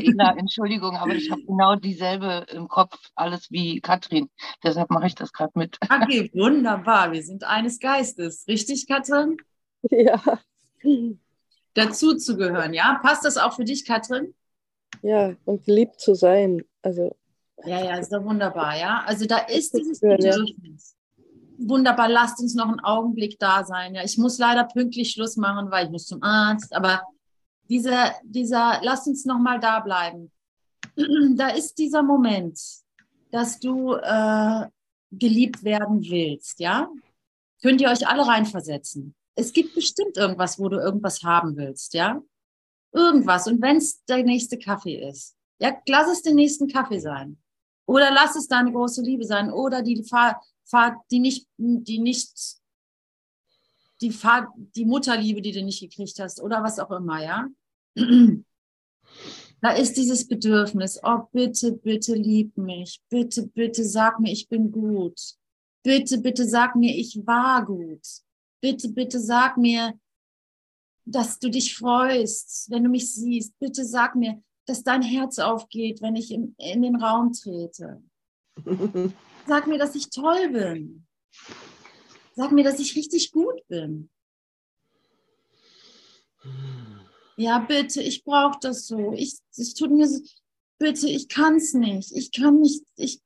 Ina, <laughs> Entschuldigung, aber ich habe genau dieselbe im Kopf, alles wie Katrin. Deshalb mache ich das gerade mit. Okay, <laughs> wunderbar. Wir sind eines Geistes. Richtig, Katrin? Ja. Dazu zu gehören, ja? Passt das auch für dich, Katrin? Ja, und geliebt zu sein. Also. Ja, ja, ist doch wunderbar, ja. Also da ist dieses Bedürfnis wunderbar, lasst uns noch einen Augenblick da sein. Ja, ich muss leider pünktlich Schluss machen, weil ich muss zum Arzt, aber dieser, dieser, lasst uns noch mal da bleiben. <clears throat> Da ist dieser Moment, dass du äh, geliebt werden willst, ja? Könnt ihr euch alle reinversetzen? es gibt bestimmt irgendwas, wo du irgendwas haben willst, ja? Irgendwas. Und wenn es der nächste Kaffee ist, ja, lass es den nächsten Kaffee sein. Oder lass es deine große Liebe sein. Oder die Fahr, Fahr, die nicht, die nicht, die Fahr, die Mutterliebe, die du nicht gekriegt hast. Oder was auch immer, ja? Da ist dieses Bedürfnis, oh bitte, bitte lieb mich, bitte, bitte sag mir, ich bin gut. Bitte, bitte sag mir, ich war gut. Bitte, bitte sag mir, dass du dich freust, wenn du mich siehst. Bitte sag mir, dass dein Herz aufgeht, wenn ich in, in den Raum trete. <laughs> Sag mir, dass ich toll bin. Sag mir, dass ich richtig gut bin. Ja, bitte, ich brauche das so. Ich, es tut mir so, bitte, ich kann es nicht. Ich kann nicht, ich,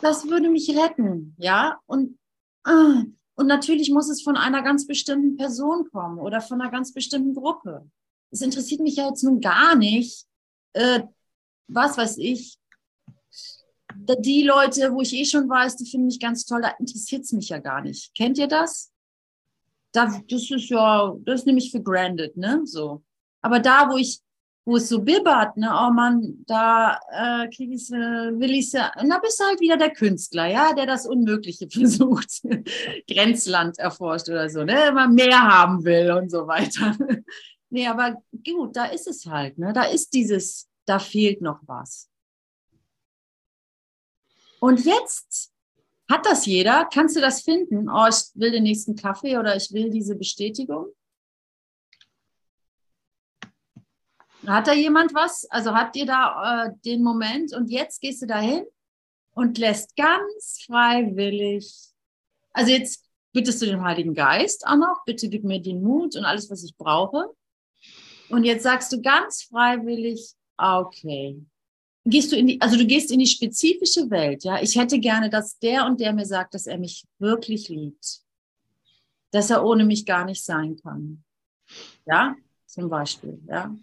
das würde mich retten, ja. Und, ah, und natürlich muss es von einer ganz bestimmten Person kommen oder von einer ganz bestimmten Gruppe. Es interessiert mich ja jetzt nun gar nicht, äh, was weiß ich, die Leute, wo ich eh schon weiß, die finden mich ganz toll, da interessiert es mich ja gar nicht. Kennt ihr das? da, das ist ja, das ist nämlich für granted, ne? So. Aber da, wo ich, wo es so bibbert, ne, oh Mann, da äh, krieg ich's, äh, will ich's ja, na bist du halt wieder der Künstler, ja, der das Unmögliche <laughs> versucht, Grenzland erforscht oder so, ne, immer mehr haben will und so weiter. <laughs> nee, aber gut, da ist es halt, ne, da ist dieses, da fehlt noch was. Und jetzt hat das jeder? Kannst du das finden? Oh, ich will den nächsten Kaffee oder ich will diese Bestätigung? Hat da jemand was? Also habt ihr da äh, den Moment und jetzt gehst du dahin und lässt ganz freiwillig, also jetzt bittest du den Heiligen Geist auch noch, bitte gib mir den Mut und alles, was ich brauche. Und jetzt sagst du ganz freiwillig, okay, gehst du in die, also du gehst in die spezifische Welt, ja. Ich hätte gerne, dass der und der mir sagt, dass er mich wirklich liebt. Dass er ohne mich gar nicht sein kann. Ja, zum Beispiel, ja.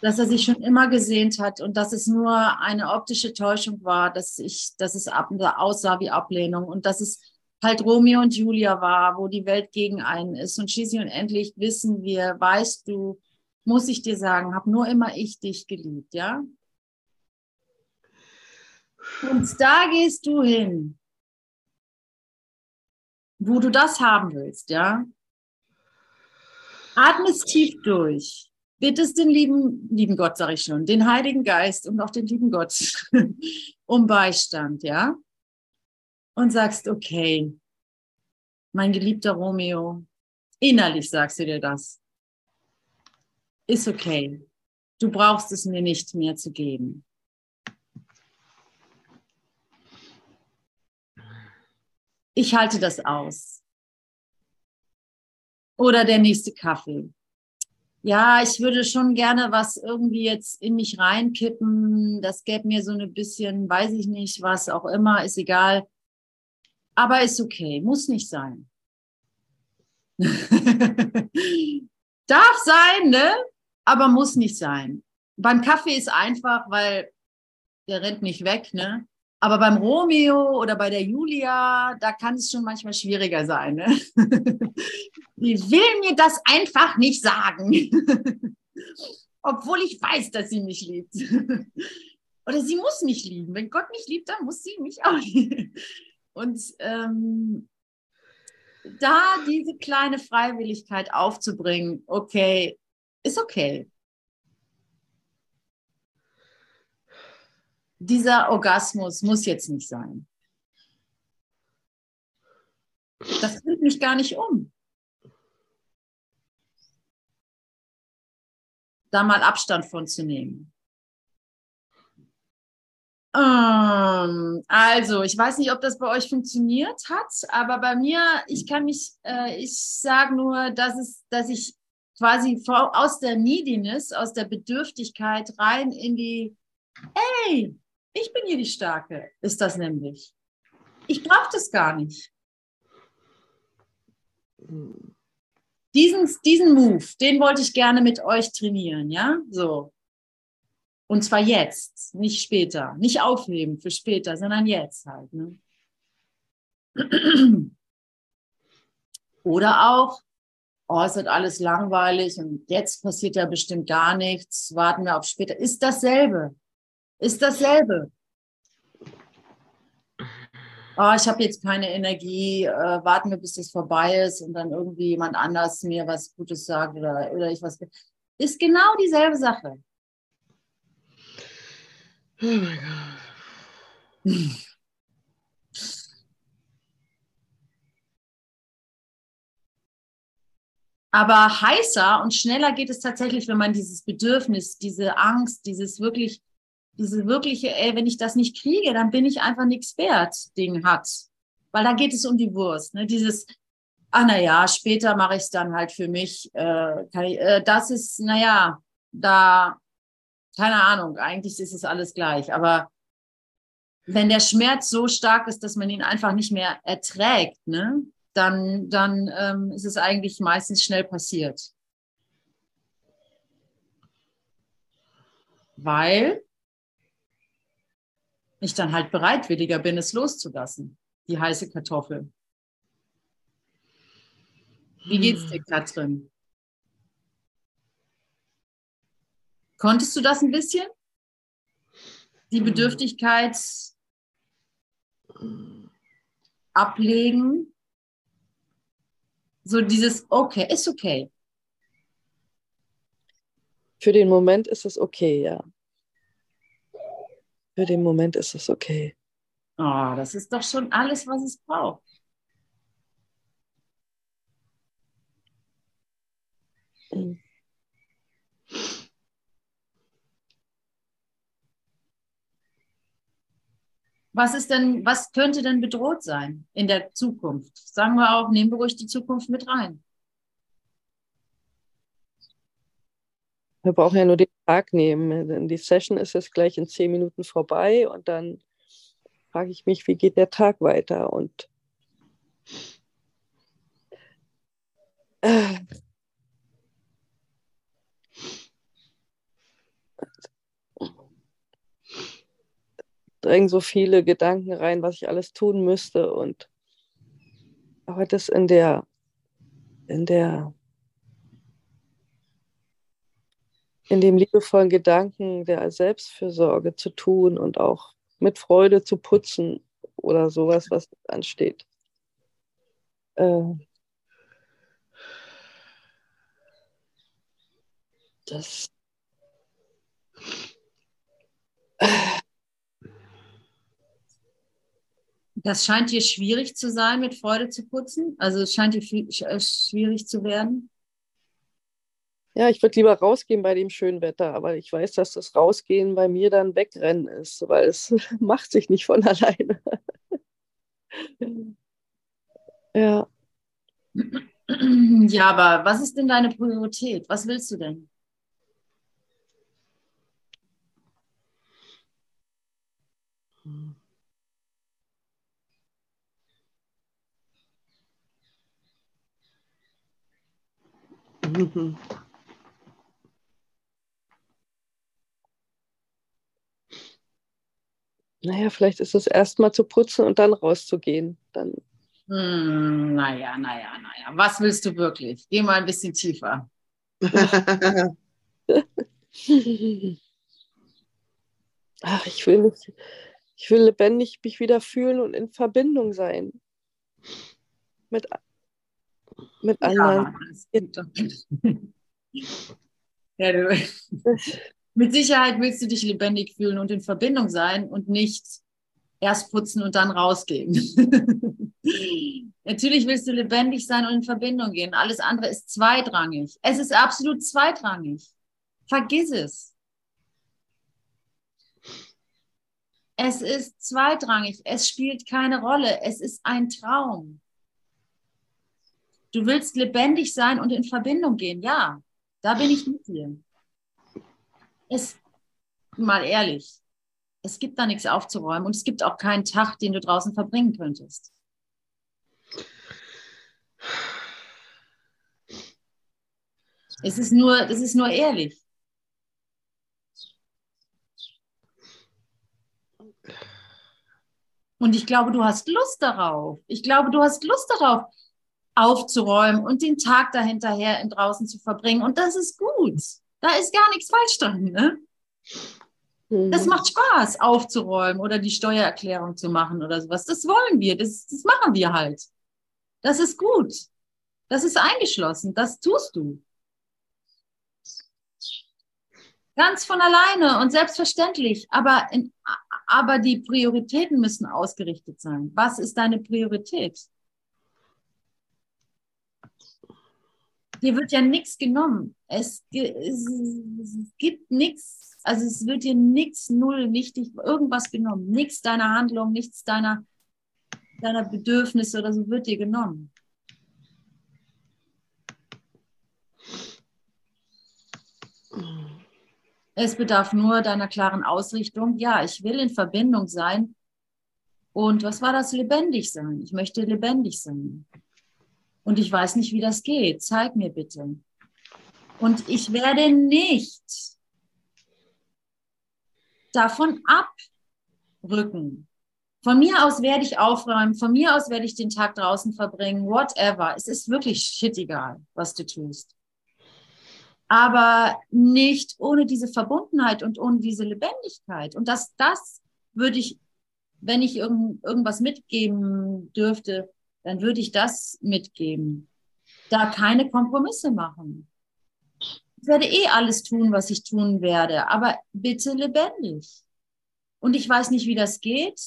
Dass er sich schon immer gesehnt hat und dass es nur eine optische Täuschung war, dass ich, dass es aussah wie Ablehnung und dass es halt Romeo und Julia war, wo die Welt gegen einen ist. Und schließlich und endlich wissen wir, weißt du, muss ich dir sagen, habe nur immer ich dich geliebt, ja? Und da gehst du hin, wo du das haben willst, ja? Atmest tief durch. Bittest den lieben, lieben Gott, sage ich schon, den Heiligen Geist und auch den lieben Gott <laughs> um Beistand, ja? Und sagst, okay, mein geliebter Romeo, innerlich sagst du dir das. Ist okay. Du brauchst es mir nicht mehr zu geben. Ich halte das aus. Oder der nächste Kaffee. Ja, ich würde schon gerne was irgendwie jetzt in mich reinkippen. Das gäbe mir so ein bisschen, weiß ich nicht, was auch immer, ist egal. Aber ist okay, muss nicht sein. <laughs> Darf sein, ne? Aber muss nicht sein. Beim Kaffee ist einfach, weil der rennt nicht weg, ne? Aber beim Romeo oder bei der Julia, da kann es schon manchmal schwieriger sein. Ne? <laughs> Die will mir das einfach nicht sagen. <laughs> Obwohl ich weiß, dass sie mich liebt. <laughs> Oder sie muss mich lieben. Wenn Gott mich liebt, dann muss sie mich auch lieben. Und ähm, da diese kleine Freiwilligkeit aufzubringen, okay, ist okay. Dieser Orgasmus muss jetzt nicht sein. Das bringt mich gar nicht um. Da mal Abstand von zu nehmen. Ähm, also, ich weiß nicht, ob das bei euch funktioniert hat, aber bei mir, ich kann mich, äh, ich sage nur, dass, es, dass ich quasi aus der Neediness, aus der Bedürftigkeit rein in die, ey, ich bin hier die Starke, ist das nämlich. Ich brauche das gar nicht. Diesen, diesen Move, den wollte ich gerne mit euch trainieren, ja? So. Und zwar jetzt, nicht später. Nicht aufheben für später, sondern jetzt halt. Ne? Oder auch, oh, es wird alles langweilig und jetzt passiert ja bestimmt gar nichts, warten wir auf später. Ist dasselbe. Ist dasselbe. Oh, ich habe jetzt keine Energie, äh, warten wir, bis das vorbei ist und dann irgendwie jemand anders mir was Gutes sagt oder, oder ich was. Ist genau dieselbe Sache. Oh mein Gott. <laughs> Aber heißer und schneller geht es tatsächlich, wenn man dieses Bedürfnis, diese Angst, dieses wirklich, diese wirkliche, ey, wenn ich das nicht kriege, dann bin ich einfach nichts wert, Ding hat. Weil da geht es um die Wurst. Ne? Dieses, ah naja, später mache ich es dann halt für mich. Äh, ich, äh, das ist, naja, da, keine Ahnung, eigentlich ist es alles gleich. Aber wenn der Schmerz so stark ist, dass man ihn einfach nicht mehr erträgt, ne? dann, dann ähm, ist es eigentlich meistens schnell passiert. Weil ich dann halt bereitwilliger bin, es loszulassen, die heiße Kartoffel. Wie geht's dir, Katrin? Konntest du das ein bisschen? Die Bedürftigkeit ablegen, so dieses, okay, ist okay. Für den Moment ist es okay, ja. Für den Moment ist es okay. Oh, das ist doch schon alles, was es braucht. Mhm. Was ist denn, was könnte denn bedroht sein in der Zukunft? Sagen wir auch, nehmen wir ruhig die Zukunft mit rein. Wir brauchen ja nur den Tag nehmen. Die Session ist jetzt gleich in zehn Minuten vorbei und dann frage ich mich, wie geht der Tag weiter? Und äh, drängen so viele Gedanken rein, was ich alles tun müsste. Und aber das in der, in der, in dem liebevollen Gedanken der Selbstfürsorge zu tun und auch mit Freude zu putzen oder sowas, was ansteht. Äh, das Das scheint dir schwierig zu sein, mit Freude zu putzen. Also es scheint dir äh, schwierig zu werden. Ja, ich würde lieber rausgehen bei dem schönen Wetter, aber ich weiß, dass das Rausgehen bei mir dann Wegrennen ist, weil es <laughs> macht sich nicht von <laughs> alleine. ja. Ja, aber was ist denn deine Priorität? Was willst du denn? Hm. Mhm. Naja, vielleicht ist es erstmal zu putzen und dann rauszugehen. Dann. Hm, naja, naja, naja. Was willst du wirklich? Geh mal ein bisschen tiefer. <laughs> Ach, ich will mich, ich will lebendig mich wieder fühlen und in Verbindung sein. Mit, mit anderen. <laughs> Ja, du, <laughs> mit Sicherheit willst du dich lebendig fühlen und in Verbindung sein und nicht erst putzen und dann rausgehen. <laughs> Natürlich willst du lebendig sein und in Verbindung gehen. Alles andere ist zweitrangig. Es ist absolut zweitrangig. Vergiss es. Es ist zweitrangig. Es spielt keine Rolle. Es ist ein Traum. Du willst lebendig sein und in Verbindung gehen. Ja, da bin ich mit dir. Es, mal ehrlich, es gibt da nichts aufzuräumen und es gibt auch keinen Tag, den du draußen verbringen könntest. Es ist nur, es ist nur ehrlich. Und ich glaube, du hast Lust darauf. Ich glaube, du hast Lust darauf, aufzuräumen und den Tag dahinterher in draußen zu verbringen. Und das ist gut. Da ist gar nichts falsch dran. Ne? Das mhm. macht Spaß, aufzuräumen oder die Steuererklärung zu machen oder sowas. Das wollen wir, das, das machen wir halt. Das ist gut. Das ist eingeschlossen, das tust du. Ganz von alleine und selbstverständlich. Aber, in, aber die Prioritäten müssen ausgerichtet sein. Was ist deine Priorität? Dir wird ja nichts genommen. Es, es, es gibt nichts, also es wird dir nichts, null, nichtig, irgendwas genommen. Nichts deiner Handlung, nichts deiner, deiner Bedürfnisse oder so wird dir genommen. Es bedarf nur deiner klaren Ausrichtung. Ja, ich will in Verbindung sein. Und was war das lebendig sein? Ich möchte lebendig sein. Und ich weiß nicht, wie das geht. Zeig mir bitte. Und ich werde nicht davon abrücken. Von mir aus werde ich aufräumen, von mir aus werde ich den Tag draußen verbringen, whatever. Es ist wirklich shit egal, was du tust aber nicht ohne diese Verbundenheit und ohne diese Lebendigkeit. Und das, das würde ich, wenn ich irgend, irgendwas mitgeben dürfte, dann würde ich das mitgeben. Da keine Kompromisse machen. Ich werde eh alles tun, was ich tun werde, aber bitte lebendig. Und ich weiß nicht, wie das geht.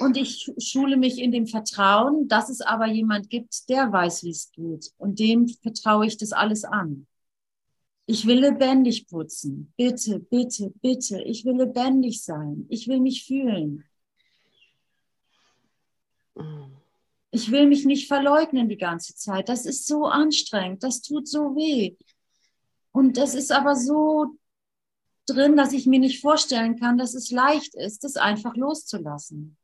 Und ich schule mich in dem Vertrauen, dass es aber jemand gibt, der weiß, wie es geht. Und dem vertraue ich das alles an. Ich will lebendig putzen. Bitte, bitte, bitte. Ich will lebendig sein. Ich will mich fühlen. Ich will mich nicht verleugnen die ganze Zeit. Das ist so anstrengend. Das tut so weh. Und das ist aber so drin, dass ich mir nicht vorstellen kann, dass es leicht ist, das einfach loszulassen.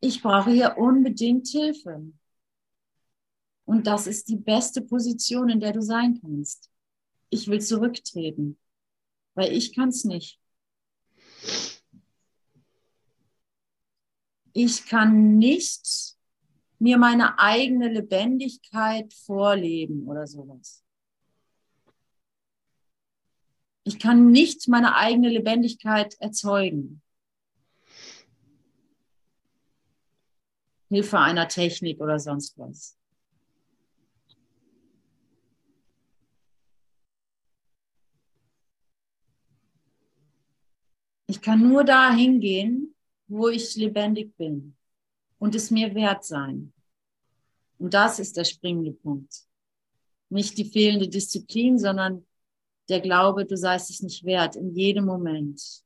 Ich brauche hier unbedingt Hilfe. Und das ist die beste Position, in der du sein kannst. Ich will zurücktreten, weil ich kann es nicht. Ich kann nicht mir meine eigene Lebendigkeit vorleben oder sowas. Ich kann nicht meine eigene Lebendigkeit erzeugen. Hilfe einer Technik oder sonst was. Ich kann nur dahin gehen, wo ich lebendig bin und es mir wert sein. Und das ist der springende Punkt. Nicht die fehlende Disziplin, sondern der Glaube, du seist es nicht wert in jedem Moment.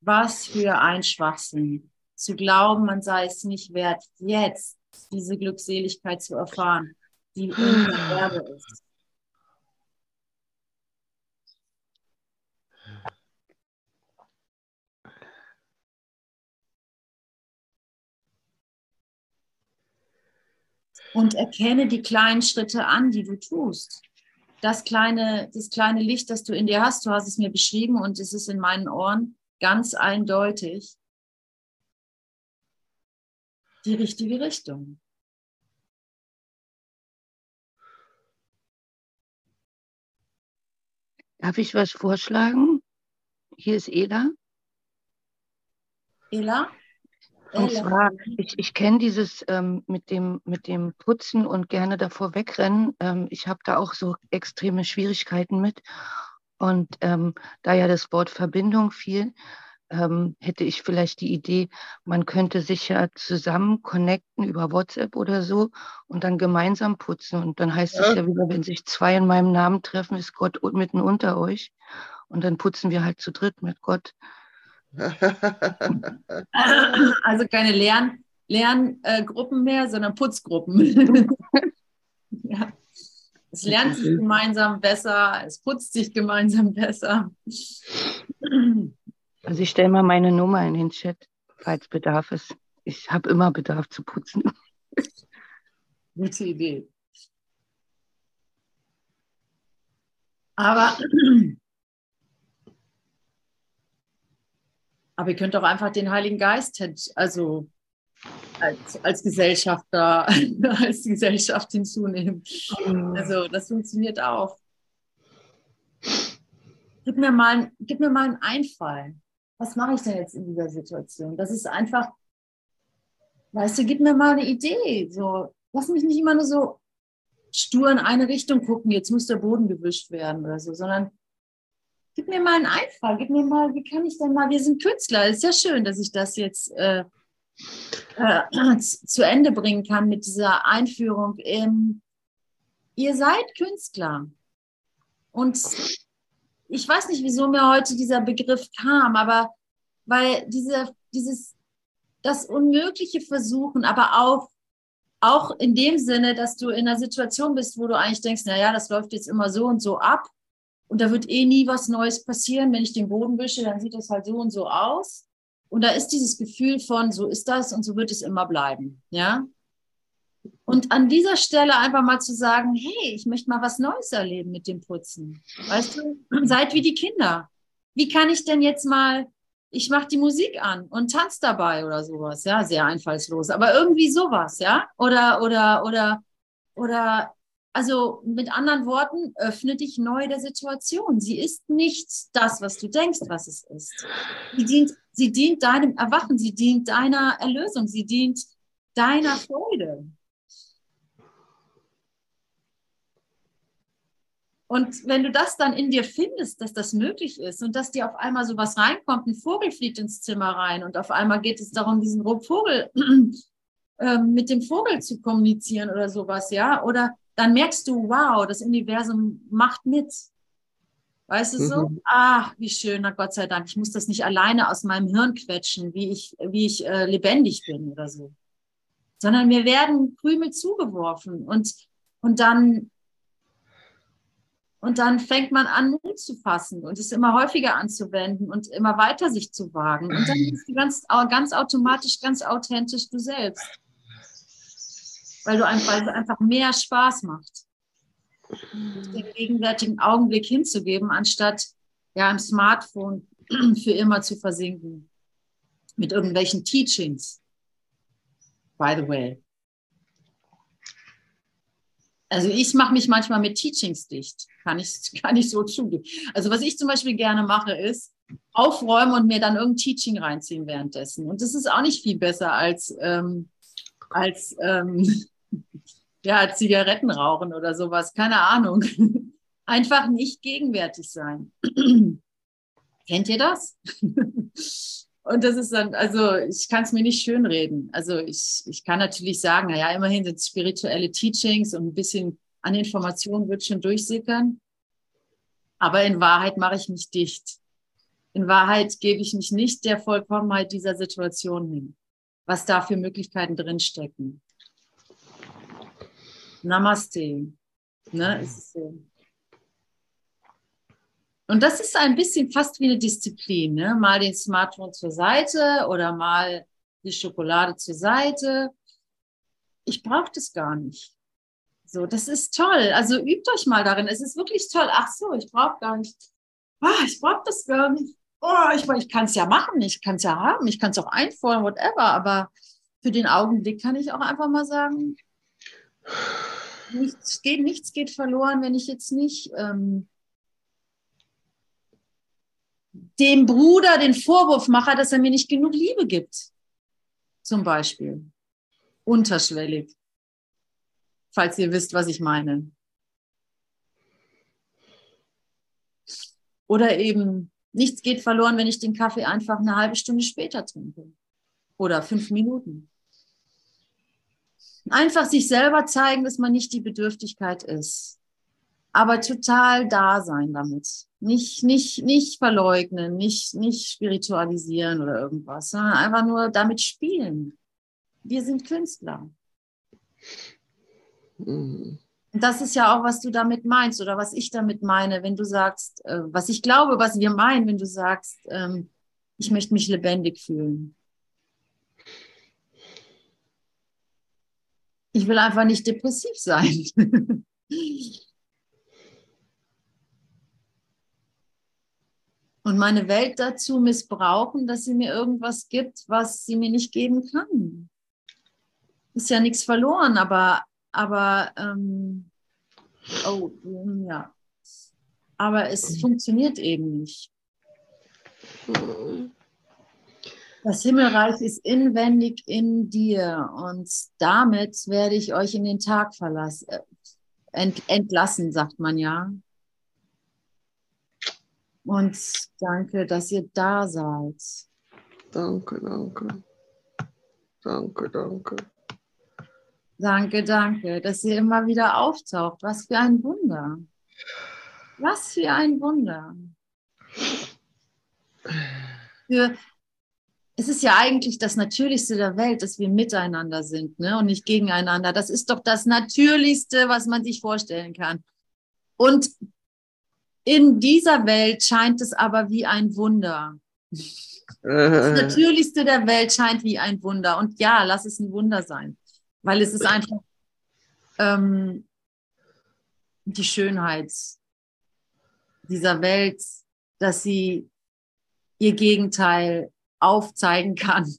Was für ein Schwachsinn. Zu glauben, man sei es nicht wert, jetzt diese Glückseligkeit zu erfahren, die unser Erbe ist. Und erkenne die kleinen Schritte an, die du tust das kleine, das kleine Licht, das du in dir hast, du hast es mir beschrieben und es ist in meinen Ohren ganz eindeutig die richtige Richtung. Darf ich was vorschlagen? Hier ist Ela. Ela? Und zwar, ich, ich kenne dieses ähm, mit, dem, mit dem Putzen und gerne davor wegrennen. Ähm, ich habe da auch so extreme Schwierigkeiten mit. Und ähm, da ja das Wort Verbindung fiel, ähm, hätte ich vielleicht die Idee, man könnte sich ja zusammen connecten über WhatsApp oder so und dann gemeinsam putzen. Und dann heißt ja. es ja wieder, wenn sich zwei in meinem Namen treffen, ist Gott mitten unter euch. Und dann putzen wir halt zu dritt mit Gott. <laughs> also keine Lern, Lerngruppen mehr, sondern Putzgruppen. <laughs> ja. Es lernt sich gemeinsam besser, es putzt sich gemeinsam besser. Also ich stelle mal meine Nummer in den Chat, falls Bedarf ist. Ich habe immer Bedarf zu putzen. <laughs> Gute Idee. Aber, <clears throat> aber ihr könnt doch einfach den Heiligen Geist, also als, als Gesellschafter, <laughs> als Gesellschaft hinzunehmen. Also das funktioniert auch. Gib mir mal, gib mir mal einen Einfall. Was mache ich denn jetzt in dieser Situation? Das ist einfach, weißt du, gib mir mal eine Idee. So, lass mich nicht immer nur so stur in eine Richtung gucken, jetzt muss der Boden gewischt werden oder so, sondern gib mir mal einen Einfall, gib mir mal, wie kann ich denn mal, wir sind Künstler, ist ja schön, dass ich das jetzt äh, äh, zu Ende bringen kann mit dieser Einführung. Ähm, ihr seid Künstler und ich weiß nicht, wieso mir heute dieser Begriff kam, aber weil diese, dieses, das Unmögliche versuchen, aber auch auch in dem Sinne, dass du in einer Situation bist, wo du eigentlich denkst, naja, das läuft jetzt immer so und so ab und da wird eh nie was Neues passieren. Wenn ich den Boden wische, dann sieht das halt so und so aus. Und da ist dieses Gefühl von, so ist das und so wird es immer bleiben. Ja. Und an dieser Stelle einfach mal zu sagen, hey, ich möchte mal was Neues erleben mit dem Putzen. Weißt du, <clears throat> seid wie die Kinder. Wie kann ich denn jetzt mal ich mache die Musik an und tanze dabei oder sowas, ja, sehr einfallslos, aber irgendwie sowas, ja, oder, oder, oder, oder, also mit anderen Worten, öffne dich neu der Situation. Sie ist nicht das, was du denkst, was es ist. Sie dient, sie dient deinem Erwachen, sie dient deiner Erlösung, sie dient deiner Freude. Und wenn du das dann in dir findest, dass das möglich ist und dass dir auf einmal sowas reinkommt, ein Vogel fliegt ins Zimmer rein und auf einmal geht es darum, diesen Vogel <clears throat> äh, mit dem Vogel zu kommunizieren oder sowas, ja, oder dann merkst du, wow, das Universum macht mit. Weißt du so? Mhm. Ach, wie schön, na Gott sei Dank. Ich muss das nicht alleine aus meinem Hirn quetschen, wie ich, wie ich äh, lebendig bin oder so. Sondern mir werden Krümel zugeworfen und, und dann und dann fängt man an, Mut zu fassen und es immer häufiger anzuwenden und immer weiter sich zu wagen. Und dann bist du ganz, ganz automatisch, ganz authentisch du selbst. Weil du einfach, es einfach mehr Spaß macht, den gegenwärtigen Augenblick hinzugeben, anstatt ja im Smartphone <clears throat> für immer zu versinken. Mit irgendwelchen Teachings. By the way. Also ich mache mich manchmal mit Teachings dicht, kann ich, <laughs> kann ich so zugeben. Also was ich zum Beispiel gerne mache, ist aufräumen und mir dann irgendein Teaching reinziehen währenddessen. Und das ist auch nicht viel besser als, ähm, als ähm, <laughs> ja, Zigaretten rauchen oder sowas, keine Ahnung. <laughs> Einfach nicht gegenwärtig sein. <clears throat> Kennt ihr das? Und das ist dann, also ich kann es mir nicht schönreden. Also ich, ich kann natürlich sagen, naja, immerhin sind es spirituelle Teachings und ein bisschen an Informationen wird schon durchsickern. Aber in Wahrheit mache ich mich dicht. In Wahrheit gebe ich mich nicht der Vollkommenheit dieser Situation hin, was da für Möglichkeiten drinstecken. Namaste. Ne, ist so. Und das ist ein bisschen fast wie eine Disziplin. Ne? Mal den Smartphone zur Seite oder mal die Schokolade zur Seite. Ich brauche das gar nicht. So, das ist toll. Also übt euch mal darin. Es ist wirklich toll. Ach so, ich brauche gar nicht. Ah, ich brauche das gar nicht. Oh, ich, ich kann es ja machen, ich kann es ja haben, ich kann es auch einfordern, whatever. Aber für den Augenblick kann ich auch einfach mal sagen, nichts geht, nichts geht verloren, wenn ich jetzt nicht ähm, dem Bruder den Vorwurf mache, dass er mir nicht genug Liebe gibt. Zum Beispiel. Unterschwellig. Falls ihr wisst, was ich meine. Oder eben, nichts geht verloren, wenn ich den Kaffee einfach eine halbe Stunde später trinke. Oder fünf Minuten. Einfach sich selber zeigen, dass man nicht die Bedürftigkeit ist aber total da sein damit. Nicht, nicht, nicht verleugnen, nicht, nicht spiritualisieren oder irgendwas, sondern einfach nur damit spielen. Wir sind Künstler. Mhm. Das ist ja auch, was du damit meinst oder was ich damit meine, wenn du sagst, äh, was ich glaube, was wir meinen, wenn du sagst, ähm, ich möchte mich lebendig fühlen. Ich will einfach nicht depressiv sein. <laughs> und meine Welt dazu missbrauchen, dass sie mir irgendwas gibt, was sie mir nicht geben kann. Ist ja nichts verloren, aber, aber, ähm, oh, ja. Aber es funktioniert eben nicht. Das Himmelreich ist inwendig in dir und damit werde ich euch in den Tag verlassen, äh, ent, entlassen, sagt man ja. Und danke, dass ihr da seid. Danke, danke. Danke, danke. Danke, danke, dass ihr immer wieder auftaucht. Was für ein Wunder. Was für ein Wunder. Für, es ist ja eigentlich das Natürlichste der Welt, dass wir miteinander sind ne? und nicht gegeneinander. Das ist doch das Natürlichste, was man sich vorstellen kann. Und in dieser Welt scheint es aber wie ein Wunder. Das Natürlichste der Welt scheint wie ein Wunder. Und ja, lass es ein Wunder sein, weil es ist einfach ähm, die Schönheit dieser Welt, dass sie ihr Gegenteil aufzeigen kann.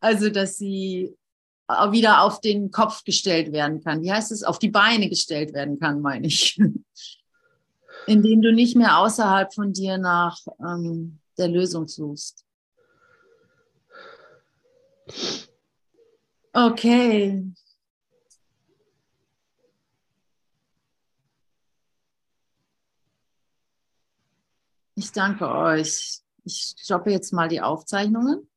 Also, dass sie wieder auf den Kopf gestellt werden kann. Wie heißt es? Auf die Beine gestellt werden kann, meine ich indem du nicht mehr außerhalb von dir nach ähm, der Lösung suchst. Okay. Ich danke euch. Ich stoppe jetzt mal die Aufzeichnungen.